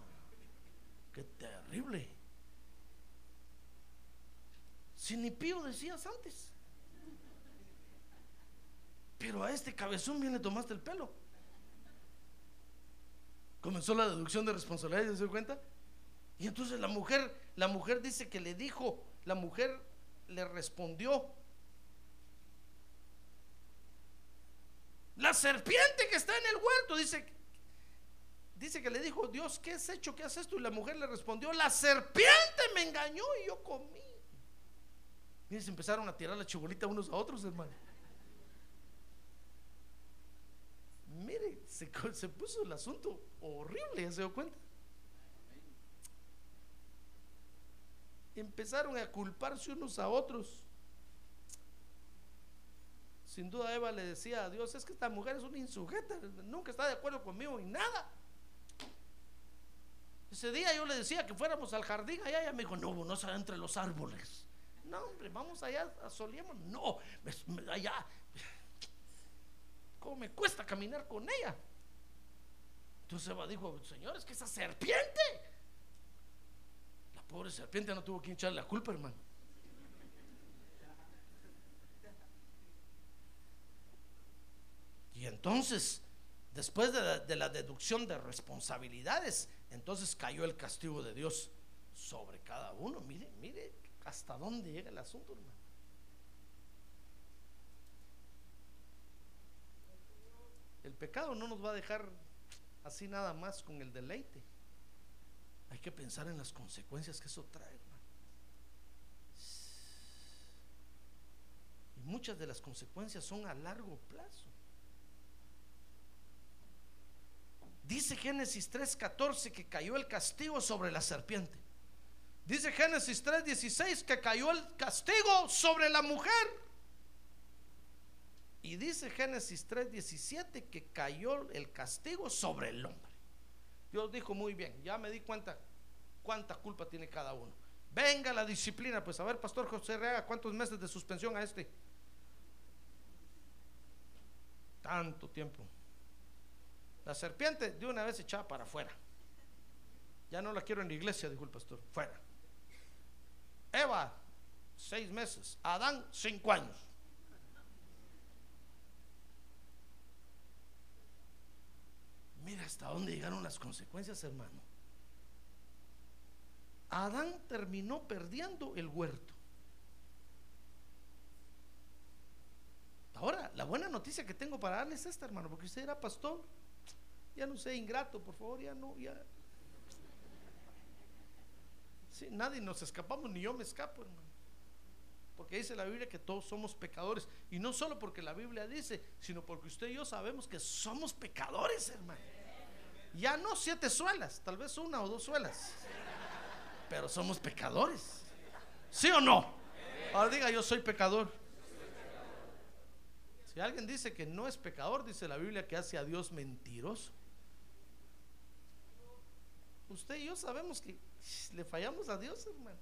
qué terrible. Si ni pío decías antes. Pero a este cabezón bien le tomaste el pelo. Comenzó la deducción de responsabilidad, ¿se dio cuenta? Y entonces la mujer, la mujer dice que le dijo, la mujer le respondió, la serpiente que está en el huerto, dice, dice que le dijo Dios, ¿qué has hecho? ¿Qué has hecho? Y la mujer le respondió, la serpiente me engañó y yo comí. Y se empezaron a tirar la chibolita unos a otros, hermano. Mire, se, puso el asunto horrible, ¿ya se dio cuenta? Empezaron a culparse unos a otros. Sin duda Eva le decía a Dios, es que esta mujer es una insujeta, nunca está de acuerdo conmigo en nada. Ese día yo le decía que fuéramos al jardín allá, ella me dijo, no, no se entre los árboles. No, hombre, vamos allá, solíamos. No, allá, me cuesta caminar con ella? Entonces Eva dijo, Señor, es que esa serpiente, la pobre serpiente no tuvo que echarle la culpa, hermano. Y entonces, después de la, de la, deducción de responsabilidades, entonces cayó el castigo de Dios sobre cada uno. Mire, mire hasta dónde llega el asunto, hermano. El pecado no nos va a dejar así nada más con el deleite. Hay que pensar en las consecuencias que eso trae, hermano. Y muchas de las consecuencias son a largo plazo. Dice Génesis 3:14 que cayó el castigo sobre la serpiente. Dice Génesis 3:16 que cayó el castigo sobre la mujer. Y dice Génesis 3:17 que cayó el castigo sobre el hombre. Dios dijo muy bien, ya me di cuenta cuánta culpa tiene cada uno. Venga la disciplina, pues a ver, Pastor José Reaga, ¿cuántos meses de suspensión a este? Tanto tiempo. La serpiente de una vez echada para afuera. Ya no la quiero en la iglesia, dijo el pastor. Fuera. Eva, seis meses. Adán, cinco años. Mira hasta dónde llegaron las consecuencias, hermano. Adán terminó perdiendo el huerto. Ahora, la buena noticia que tengo para darles es esta, hermano, porque usted era pastor. Ya no sé, ingrato, por favor, ya no, ya. Sí, nadie nos escapamos, ni yo me escapo, hermano. Porque dice la Biblia que todos somos pecadores. Y no solo porque la Biblia dice, sino porque usted y yo sabemos que somos pecadores, hermano. Ya no siete suelas, tal vez una o dos suelas. Pero somos pecadores. ¿Sí o no? Ahora diga, yo soy pecador. Si alguien dice que no es pecador, dice la Biblia que hace a Dios mentiroso. Usted y yo sabemos que le fallamos a Dios, hermano.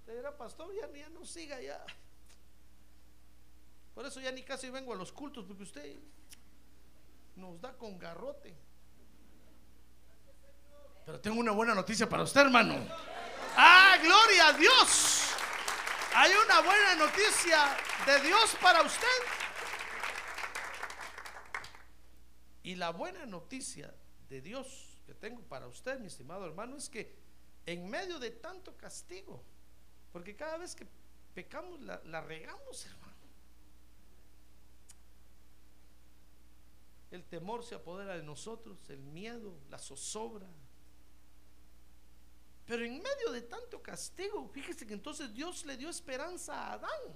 Usted era pastor, ya, ya no siga ya. Por eso ya ni casi vengo a los cultos, porque usted nos da con garrote. Pero tengo una buena noticia para usted, hermano. Ah, gloria a Dios. Hay una buena noticia de Dios para usted. Y la buena noticia de Dios que tengo para usted, mi estimado hermano, es que en medio de tanto castigo, porque cada vez que pecamos la, la regamos, hermano. El temor se apodera de nosotros, el miedo, la zozobra. Pero en medio de tanto castigo, fíjese que entonces Dios le dio esperanza a Adán.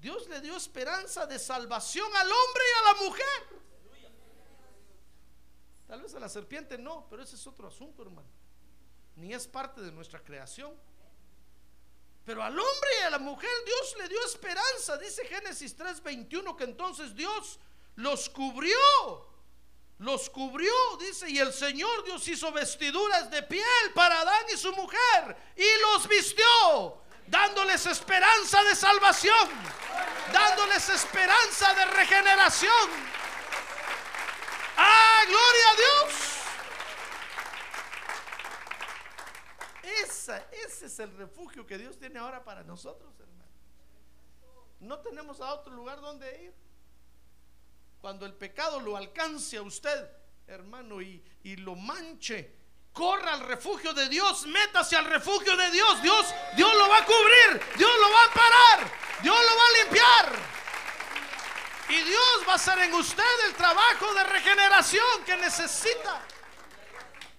Dios le dio esperanza de salvación al hombre y a la mujer. Tal vez a la serpiente no, pero ese es otro asunto, hermano. Ni es parte de nuestra creación. Pero al hombre y a la mujer Dios le dio esperanza. Dice Génesis 3:21 que entonces Dios los cubrió. Los cubrió, dice, y el Señor Dios hizo vestiduras de piel para Adán y su mujer y los vistió, dándoles esperanza de salvación, dándoles esperanza de regeneración. ¡Ah, gloria a Dios! Esa, ese es el refugio que Dios tiene ahora para nosotros, hermano. No tenemos a otro lugar donde ir. Cuando el pecado lo alcance a usted, hermano, y, y lo manche, corra al refugio de Dios, métase al refugio de Dios. Dios, Dios lo va a cubrir, Dios lo va a parar, Dios lo va a limpiar. Y Dios va a hacer en usted el trabajo de regeneración que necesita.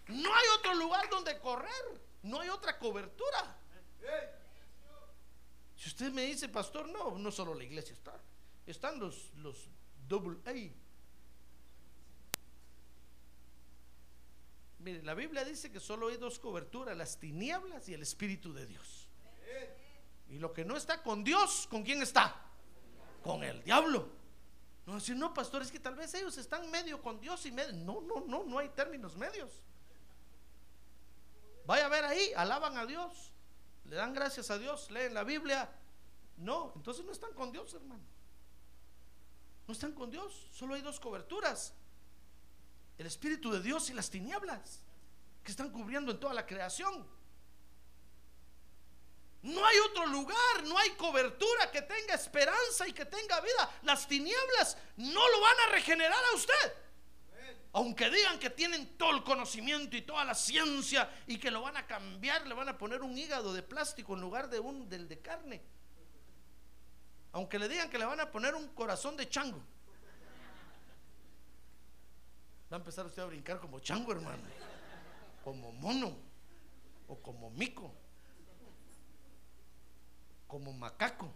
No hay otro lugar donde correr, no hay otra cobertura. Si usted me dice, pastor, no, no solo la iglesia está, están los, los double. Mire, la Biblia dice que solo hay dos coberturas, las tinieblas y el Espíritu de Dios. Y lo que no está con Dios, ¿con quién está? Con el diablo. No, decir, no, pastor, es que tal vez ellos están medio con Dios y medio. No, no, no, no hay términos medios. Vaya a ver ahí, alaban a Dios, le dan gracias a Dios, leen la Biblia. No, entonces no están con Dios, hermano. No están con Dios, solo hay dos coberturas. El Espíritu de Dios y las tinieblas que están cubriendo en toda la creación. No hay otro lugar, no hay cobertura que tenga esperanza y que tenga vida. Las tinieblas no lo van a regenerar a usted. Aunque digan que tienen todo el conocimiento y toda la ciencia y que lo van a cambiar, le van a poner un hígado de plástico en lugar de un del de carne. Aunque le digan que le van a poner un corazón de chango. Va a empezar usted a brincar como chango, hermano. Como mono o como mico como macaco.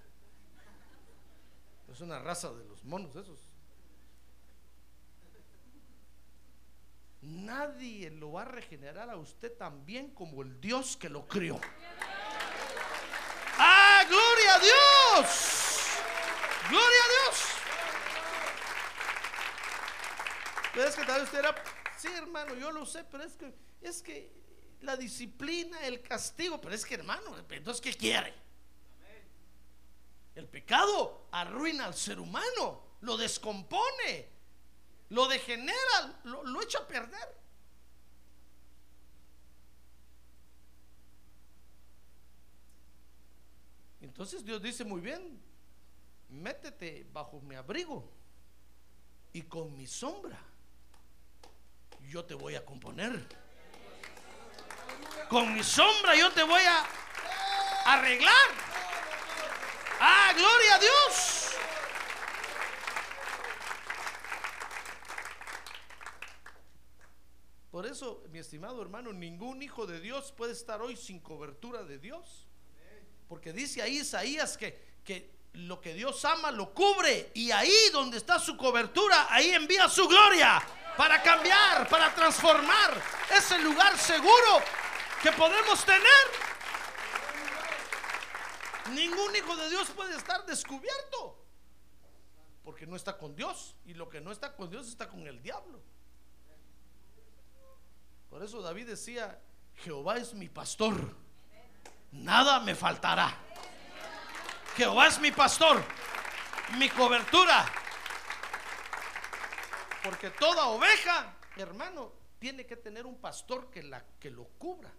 Es una raza de los monos esos. Nadie lo va a regenerar a usted tan bien como el Dios que lo crió. ¡Ah, gloria a Dios! ¡Gloria a Dios! Pero es que tal vez usted era, sí hermano, yo lo sé, pero es que, es que la disciplina, el castigo, pero es que hermano, entonces ¿qué quiere? El pecado arruina al ser humano, lo descompone, lo degenera, lo, echa a perder. Entonces Dios dice muy bien, métete bajo mi abrigo y con mi sombra yo te voy a componer. Con mi sombra yo te voy a arreglar. Ah, gloria a Dios. Por eso, mi estimado hermano, ningún hijo de Dios puede estar hoy sin cobertura de Dios. Porque dice ahí Isaías que, que lo que Dios ama lo cubre y ahí donde está su cobertura, ahí envía su gloria para cambiar, para transformar. ese lugar seguro que podemos tener. Ningún hijo de Dios puede estar descubierto. Porque no está con Dios. Y lo que no está con Dios está con el diablo. Por eso David decía, Jehová es mi pastor, nada me faltará. Jehová es mi pastor, mi cobertura. Porque toda oveja, hermano, tiene que tener un pastor que, la, que lo cubra.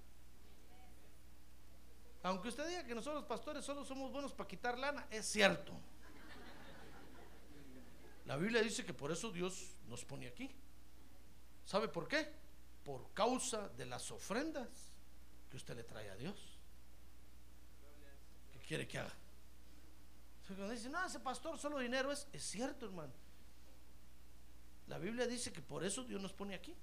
Aunque usted diga que nosotros pastores solo somos buenos para quitar lana, es cierto. La Biblia dice que por eso Dios nos pone aquí. ¿Sabe por qué? Por causa de las ofrendas que usted le trae a Dios. ¿Qué quiere que haga? Cuando dice, no, ese pastor solo dinero es, es cierto, hermano. La Biblia dice que por eso Dios nos pone aquí.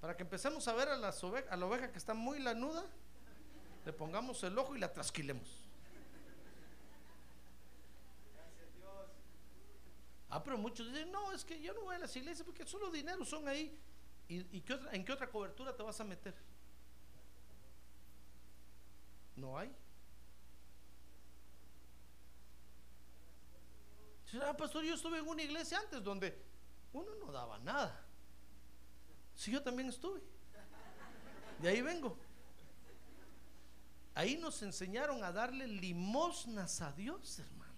Para que empecemos a ver a la oveja que está muy lanuda, le pongamos el ojo y la trasquilemos. Ah, pero muchos dicen, no, es que yo no voy a las iglesias porque solo dinero son ahí. ¿Y, qué en qué otra cobertura te vas a meter? No hay. Ah, pastor, yo estuve en una iglesia antes donde uno no daba nada. Si yo también estuve. De ahí vengo. Ahí nos enseñaron a darle limosnas a Dios, hermano.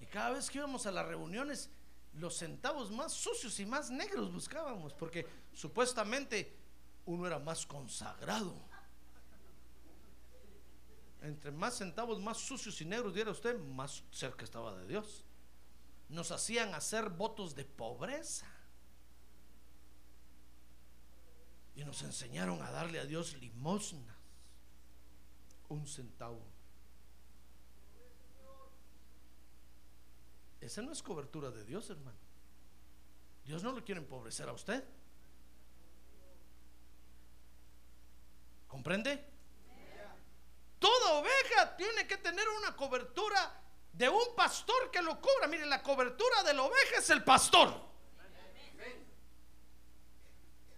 Y cada vez que íbamos a las reuniones, los centavos más sucios y más negros buscábamos, porque supuestamente uno era más consagrado. Entre más centavos más sucios y negros diera usted, más cerca estaba de Dios. Nos hacían hacer votos de pobreza. Y nos enseñaron a darle a Dios limosnas. Un centavo. Esa no es cobertura de Dios, hermano. Dios no lo quiere empobrecer a usted. ¿Comprende? Toda oveja tiene que tener una cobertura de un pastor que lo cubra. Mire, la cobertura de la oveja es el pastor.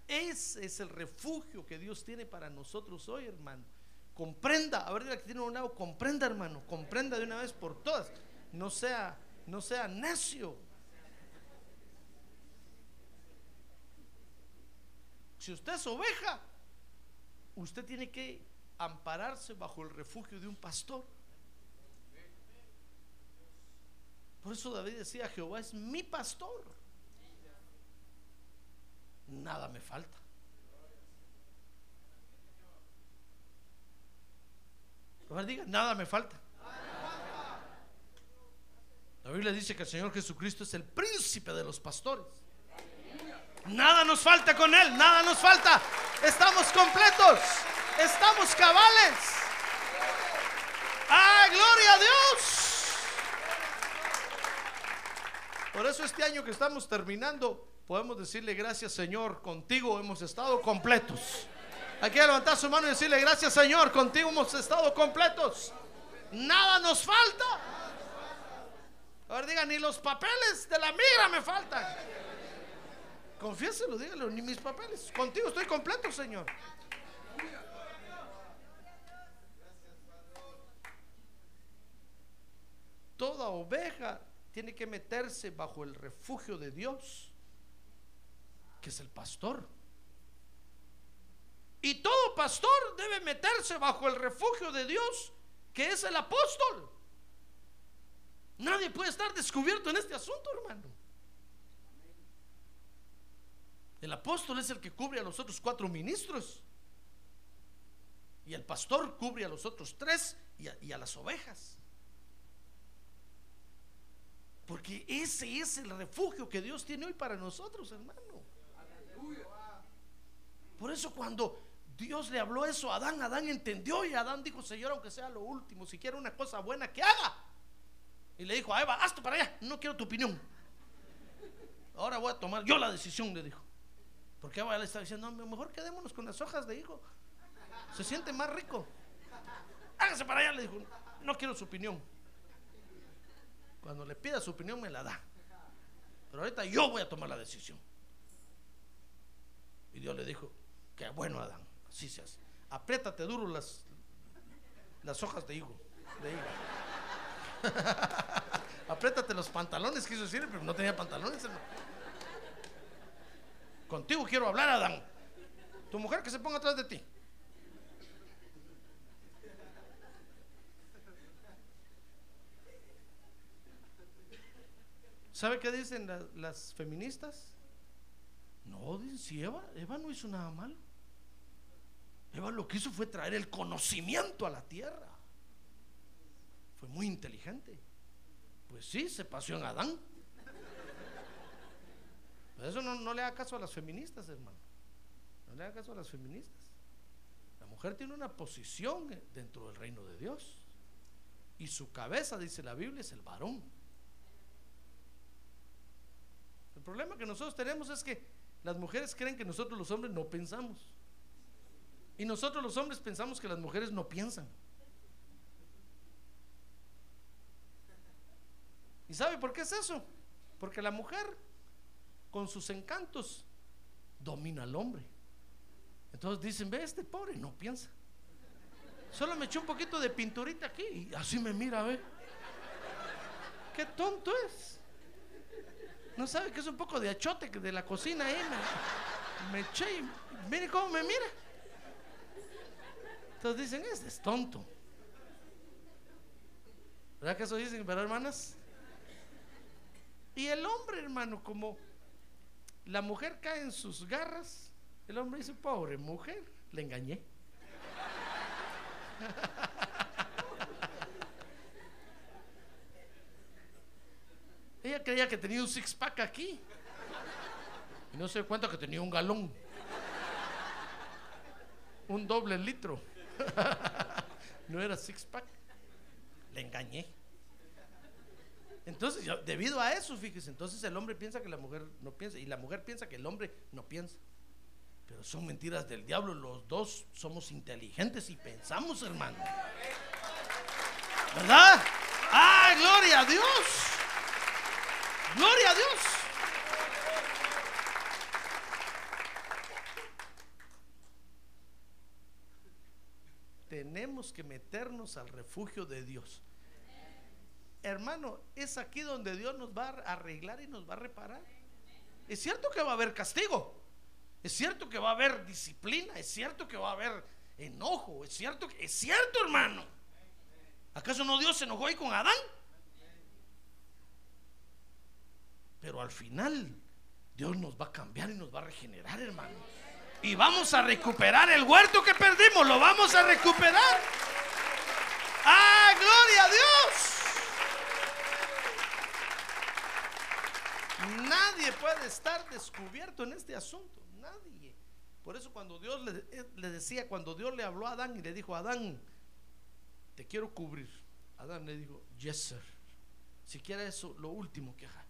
Ese es el refugio que Dios tiene para nosotros hoy, hermano. Comprenda, a ver, que tiene un lado, comprenda, hermano, comprenda de una vez por todas. No sea no sea necio. Si usted es oveja, usted tiene que ampararse bajo el refugio de un pastor. Por eso David decía, Jehová es mi pastor. Nada me falta. Diga, nada me falta. La Biblia dice que el Señor Jesucristo es el príncipe de los pastores. Nada nos falta con Él, nada nos falta. Estamos completos, estamos cabales. ¡Ah, gloria a Dios! Por eso este año que estamos terminando, podemos decirle gracias Señor, contigo hemos estado completos. Hay que levantar su mano y decirle gracias Señor, contigo hemos estado completos. Nada nos falta. Ahora diga, ni los papeles de la migra me faltan. Confiéselo, dígalo, ni mis papeles. Contigo estoy completo, Señor. Toda oveja tiene que meterse bajo el refugio de Dios, que es el pastor. Y todo pastor debe meterse bajo el refugio de Dios, que es el apóstol. Nadie puede estar descubierto en este asunto, hermano. El apóstol es el que cubre a los otros cuatro ministros. Y el pastor cubre a los otros tres y a, las ovejas. Porque ese es el refugio que Dios tiene hoy para nosotros, hermano. Por eso cuando Dios le habló eso a Adán, Adán entendió y Adán dijo, Señor, aunque sea lo último, si quiere una cosa buena, que haga. Y le dijo a Eva, hazte para allá, no quiero tu opinión. Ahora voy a tomar yo la decisión, le dijo. Porque Eva le está diciendo, no, mejor quedémonos con las hojas de higo. Se siente más rico. Hágase para allá, le dijo, no quiero su opinión. Cuando le pida su opinión me la da. Pero ahorita yo voy a tomar la decisión. Y Dios le dijo, que bueno, Adán, así se hace. Apriétate duro las, las hojas de higo. De higo. Apriétate los pantalones, quiso decir, pero no tenía pantalones, Contigo quiero hablar, Adán. Tu mujer que se ponga atrás de ti. ¿Sabe qué dicen la- las feministas? No, dicen, si Eva, Eva no hizo nada malo. Eva lo que hizo fue traer el conocimiento a la tierra. Fue muy inteligente. Pues sí, se pasó en Adán. Pero eso no, le haga caso a las feministas, hermano. No le haga caso a las feministas. La mujer tiene una posición dentro del reino de Dios. Y su cabeza, dice la Biblia, es el varón. El problema que nosotros tenemos es que las mujeres creen que nosotros los hombres no pensamos. Y nosotros los hombres pensamos que las mujeres no piensan. ¿Y sabe por qué es eso? Porque la mujer, con sus encantos, domina al hombre. Entonces dicen, ve, este pobre no piensa. Solo me echó un poquito de pinturita aquí y así me mira, ve. Qué tonto es. No sabe que es un poco de achote de la cocina ahí. Me, me eché y mire cómo me mira. Entonces dicen, este es tonto. ¿Verdad que eso dicen, verdad, hermanas? Y el hombre, hermano, como la mujer cae en sus garras, el hombre dice, pobre mujer, le engañé. Ella creía que tenía un six pack aquí. Y no se dio cuenta que tenía un galón. Un doble litro. No era six pack. Le engañé. Entonces, debido a eso, fíjese, entonces el hombre piensa que la mujer no piensa y la mujer piensa que el hombre no piensa. Pero son mentiras del diablo, los dos somos inteligentes y pensamos, hermano. ¿Verdad? ¡Ah, gloria a Dios! ¡Gloria a Dios! Tenemos que meternos al refugio de Dios. Hermano, es aquí donde Dios nos va a arreglar y nos va a reparar. Es cierto que va a haber castigo. Es cierto que va a haber disciplina. Es cierto que va a haber enojo. Es cierto que es cierto, hermano. ¿Acaso no Dios se enojó ahí con Adán? Pero al final Dios nos va a cambiar y nos va a regenerar, hermano. Y vamos a recuperar el huerto que perdimos. Lo vamos a recuperar. ¡Ah, gloria a Dios! Nadie puede estar descubierto en este asunto. Nadie. Por eso cuando Dios le, eh, le decía, cuando Dios le habló a Adán y le dijo, Adán, te quiero cubrir. Adán le dijo, yes, sir. Si quiere eso, lo último que haga.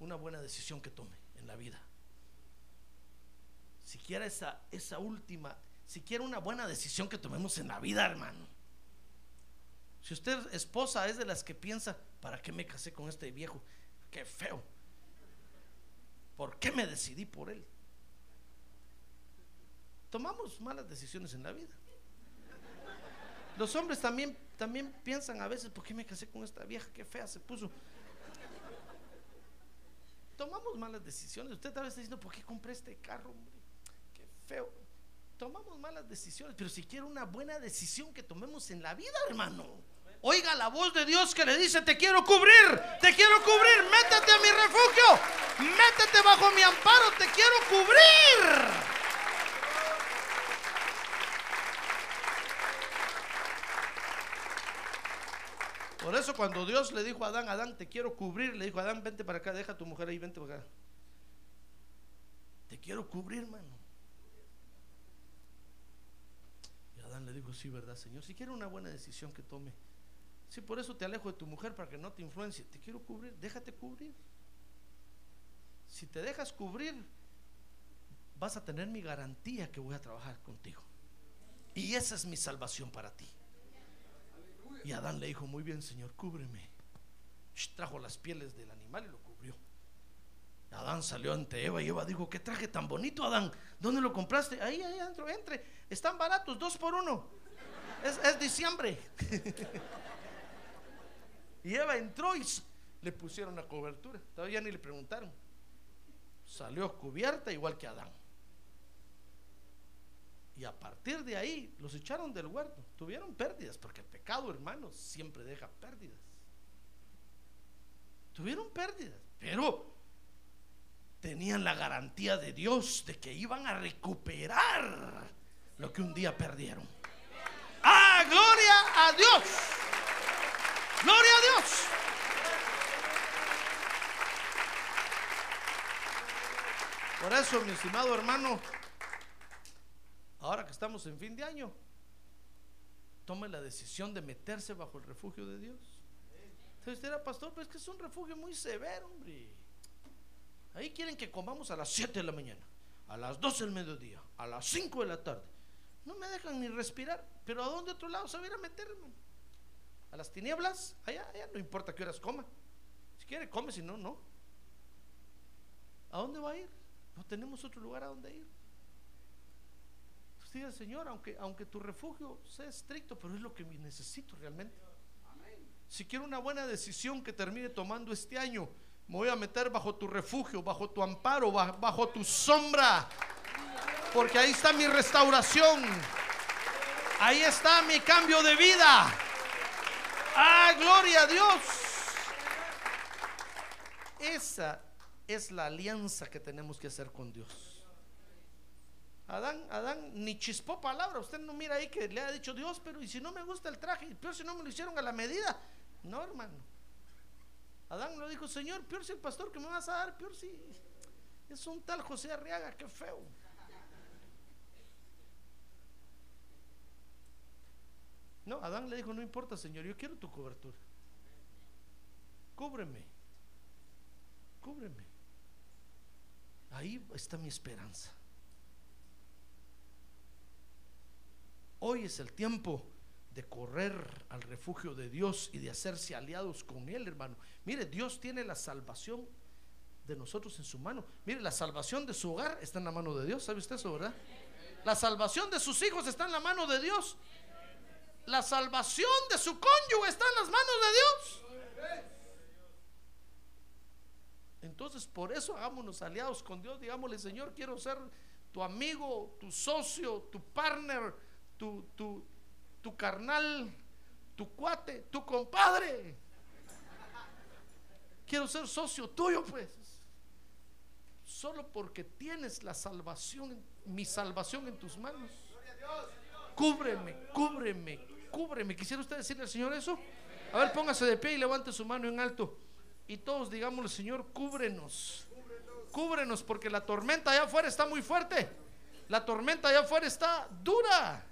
Una buena decisión que tome en la vida. Si quiere esa, esa última, si quiere una buena decisión que tomemos en la vida, hermano. Si usted, esposa, es de las que piensa, ¿para qué me casé con este viejo? Qué feo. ¿Por qué me decidí por él? Tomamos malas decisiones en la vida. Los hombres también, también piensan a veces, ¿por qué me casé con esta vieja? Qué fea se puso. Tomamos malas decisiones. Usted tal vez está diciendo, ¿por qué compré este carro? Hombre? Qué feo. Tomamos malas decisiones, pero si quiere una buena decisión que tomemos en la vida, hermano. Oiga la voz de Dios que le dice, te quiero cubrir, te quiero cubrir, métete a mi refugio, métete bajo mi amparo, te quiero cubrir. Por eso cuando Dios le dijo a Adán, Adán, te quiero cubrir, le dijo, Adán, vente para acá, deja a tu mujer ahí, vente para acá. Te quiero cubrir, hermano. Y Adán le dijo, sí, verdad, Señor, si quiere una buena decisión que tome. Sí, por eso te alejo de tu mujer para que no te influencie. Te quiero cubrir, déjate cubrir. Si te dejas cubrir, vas a tener mi garantía que voy a trabajar contigo. Y esa es mi salvación para ti. Y Adán le dijo, muy bien, Señor, cúbreme. Trajo las pieles del animal y lo cubrió. Adán salió ante Eva y Eva dijo, ¿qué traje tan bonito, Adán? ¿Dónde lo compraste? Ahí, ahí adentro, entre. Están baratos, dos por uno. Es diciembre. y Eva entró y le pusieron la cobertura. Todavía ni le preguntaron. salió cubierta igual que Adán. Y a partir de ahí los echaron del huerto. Tuvieron pérdidas, porque el pecado, hermanos, siempre deja pérdidas. Tuvieron pérdidas, pero tenían la garantía de Dios de que iban a recuperar lo que un día perdieron. ¡Ah, gloria a Dios! ¡Gloria a Dios! Por eso, mi estimado hermano, ahora que estamos en fin de año, tome la decisión de meterse bajo el refugio de Dios. Entonces usted era pastor, pues es que es un refugio muy severo, hombre. Ahí quieren que comamos a las 7 de la mañana, a las 12 del mediodía, a las 5 de la tarde. No me dejan ni respirar, pero ¿a dónde otro lado se va a ir a? A las tinieblas, allá, allá, no importa qué horas coma. Si quiere, come, si no, no. ¿A dónde va a ir? No tenemos otro lugar a donde ir. Dice, Señor, aunque, aunque tu refugio sea estricto, pero es lo que necesito realmente. Si quiero una buena decisión que termine tomando este año, me voy a meter bajo tu refugio, bajo tu amparo, bajo tu sombra. Porque ahí está mi restauración. Ahí está mi cambio de vida. Ah, gloria a Dios. Esa es la alianza que tenemos que hacer con Dios. Adán, Adán ni chispó palabra. Usted no mira ahí que le ha dicho Dios, pero y si no me gusta el traje, peor si no me lo hicieron a la medida. No, hermano. Adán lo dijo, Señor, peor si el pastor que me vas a dar, peor si es un tal José Arriaga, qué feo. No, Adán le dijo, no importa, Señor, yo quiero tu cobertura. Cúbreme. Cúbreme. Ahí está mi esperanza. Hoy es el tiempo de correr al refugio de Dios y de hacerse aliados con Él, hermano. Mire, Dios tiene la salvación de nosotros en su mano. Mire, la salvación de su hogar está en la mano de Dios. ¿Sabe usted eso, verdad? La salvación de sus hijos está en la mano de Dios. La salvación de su cónyuge está en las manos de Dios. Entonces, por eso hagámonos aliados con Dios. Digámosle, Señor, quiero ser tu amigo, tu socio, tu partner, tu, tu, tu carnal, tu cuate, tu compadre. Quiero ser socio tuyo, pues. Solo porque tienes la salvación, mi salvación en tus manos. Cúbreme, cúbreme, cúbreme. ¿Quisiera usted decirle al Señor eso? A ver, póngase de pie y levante su mano en alto. Y todos digámosle, Señor, cúbrenos. Cúbrenos porque la tormenta allá afuera está muy fuerte. La tormenta allá afuera está dura.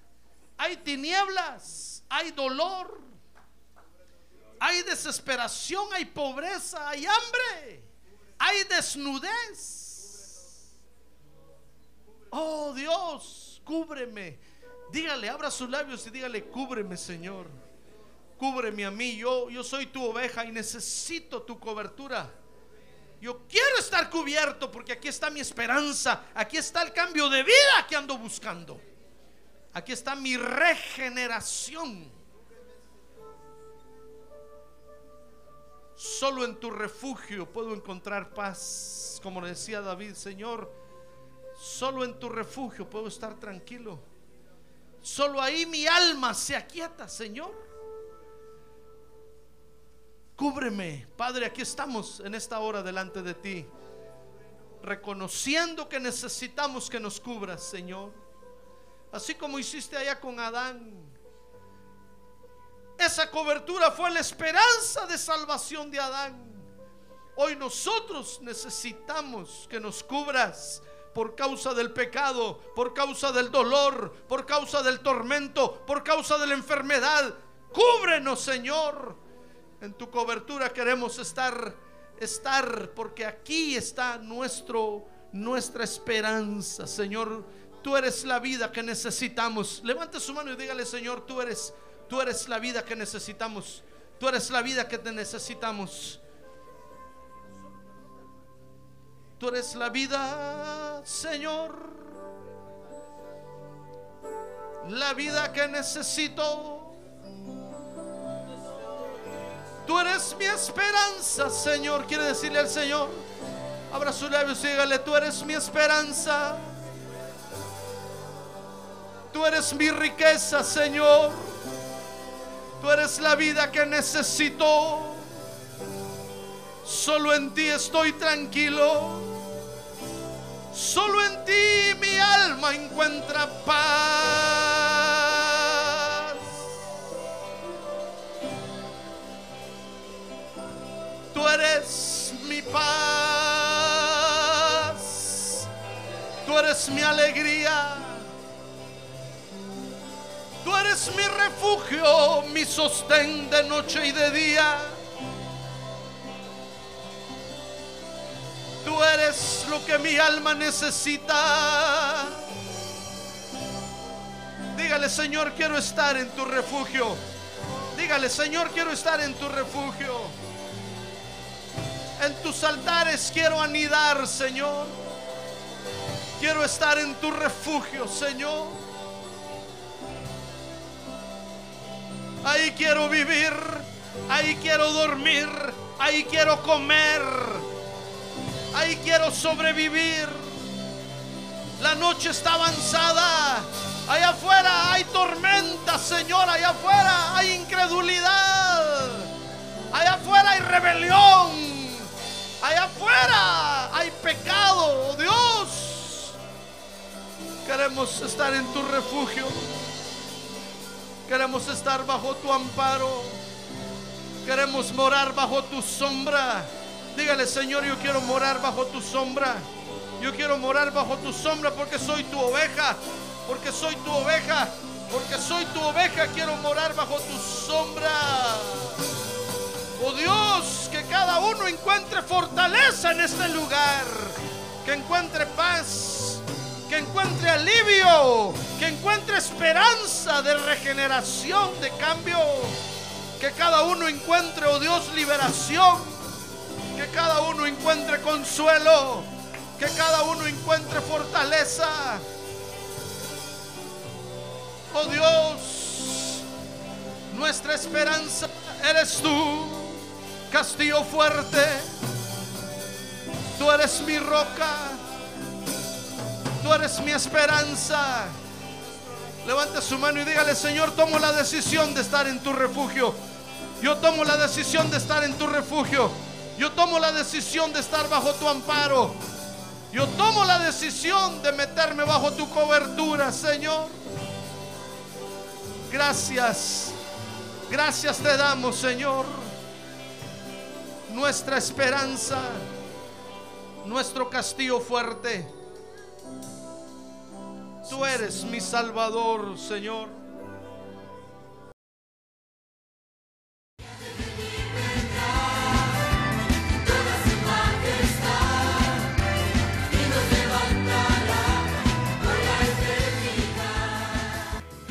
Hay tinieblas, hay dolor, hay desesperación, hay pobreza, hay hambre, hay desnudez. Oh Dios, cúbreme. Dígale, abra sus labios y dígale, cúbreme, Señor. Cúbreme a mí. Yo, yo soy tu oveja y necesito tu cobertura. Yo quiero estar cubierto porque aquí está mi esperanza. Aquí está el cambio de vida que ando buscando. Aquí está mi regeneración. Solo en tu refugio puedo encontrar paz. Como decía David, Señor, solo en tu refugio puedo estar tranquilo. Solo ahí mi alma se aquieta, Señor. Cúbreme, Padre, aquí estamos en esta hora delante de ti, reconociendo que necesitamos que nos cubras, Señor. Así como hiciste allá con Adán. Esa cobertura fue la esperanza de salvación de Adán. Hoy nosotros necesitamos que nos cubras por causa del pecado, por causa del dolor, por causa del tormento, por causa de la enfermedad. Cúbrenos, Señor. En tu cobertura queremos estar, estar, porque aquí está nuestro, nuestra esperanza, Señor. Tú eres la vida que necesitamos. Levante su mano y dígale, Señor, tú eres, tú eres la vida que necesitamos. Tú eres la vida que te necesitamos. Tú eres la vida, Señor. La vida que necesito. Tú eres mi esperanza, Señor. Quiere decirle al Señor. Abra sus labios y dígale, tú eres mi esperanza. Tú eres mi riqueza, Señor. Tú eres la vida que necesito. Solo en ti estoy tranquilo. Solo en ti mi alma encuentra paz. Tú eres mi paz. Tú eres mi alegría. Tú eres mi refugio, mi sostén de noche y de día. Eres lo que mi alma necesita. Dígale, Señor, quiero estar en tu refugio. Dígale, Señor, quiero estar en tu refugio. En tus altares quiero anidar, Señor. Quiero estar en tu refugio, Señor. Ahí quiero vivir, ahí quiero dormir, ahí quiero comer, ahí quiero sobrevivir. La noche está avanzada, allá afuera hay tormenta, Señor, allá afuera hay incredulidad, allá afuera hay rebelión, allá afuera hay pecado, oh Dios. Queremos estar en tu refugio. Queremos estar bajo tu amparo. Queremos morar bajo tu sombra. Dígale, Señor, yo quiero morar bajo tu sombra. Yo quiero morar bajo tu sombra porque soy tu oveja. Porque soy tu oveja. Porque soy tu oveja. Quiero morar bajo tu sombra. Oh Dios, que cada uno encuentre fortaleza en este lugar. Que encuentre paz. Que encuentre alivio. Que encuentre esperanza de regeneración, de cambio. Que cada uno encuentre, oh Dios, liberación. Que cada uno encuentre consuelo. Que cada uno encuentre fortaleza. Oh Dios, nuestra esperanza eres tú, castillo fuerte. Tú eres mi roca. Tú eres mi esperanza. Levante su mano y dígale, Señor, tomo la decisión de estar en tu refugio. Yo tomo la decisión de estar en tu refugio. Yo tomo la decisión de estar bajo tu amparo. Yo tomo la decisión de meterme bajo tu cobertura, Señor. Gracias. Gracias te damos, Señor. Nuestra esperanza, nuestro castillo fuerte. Tú eres mi Salvador, Señor.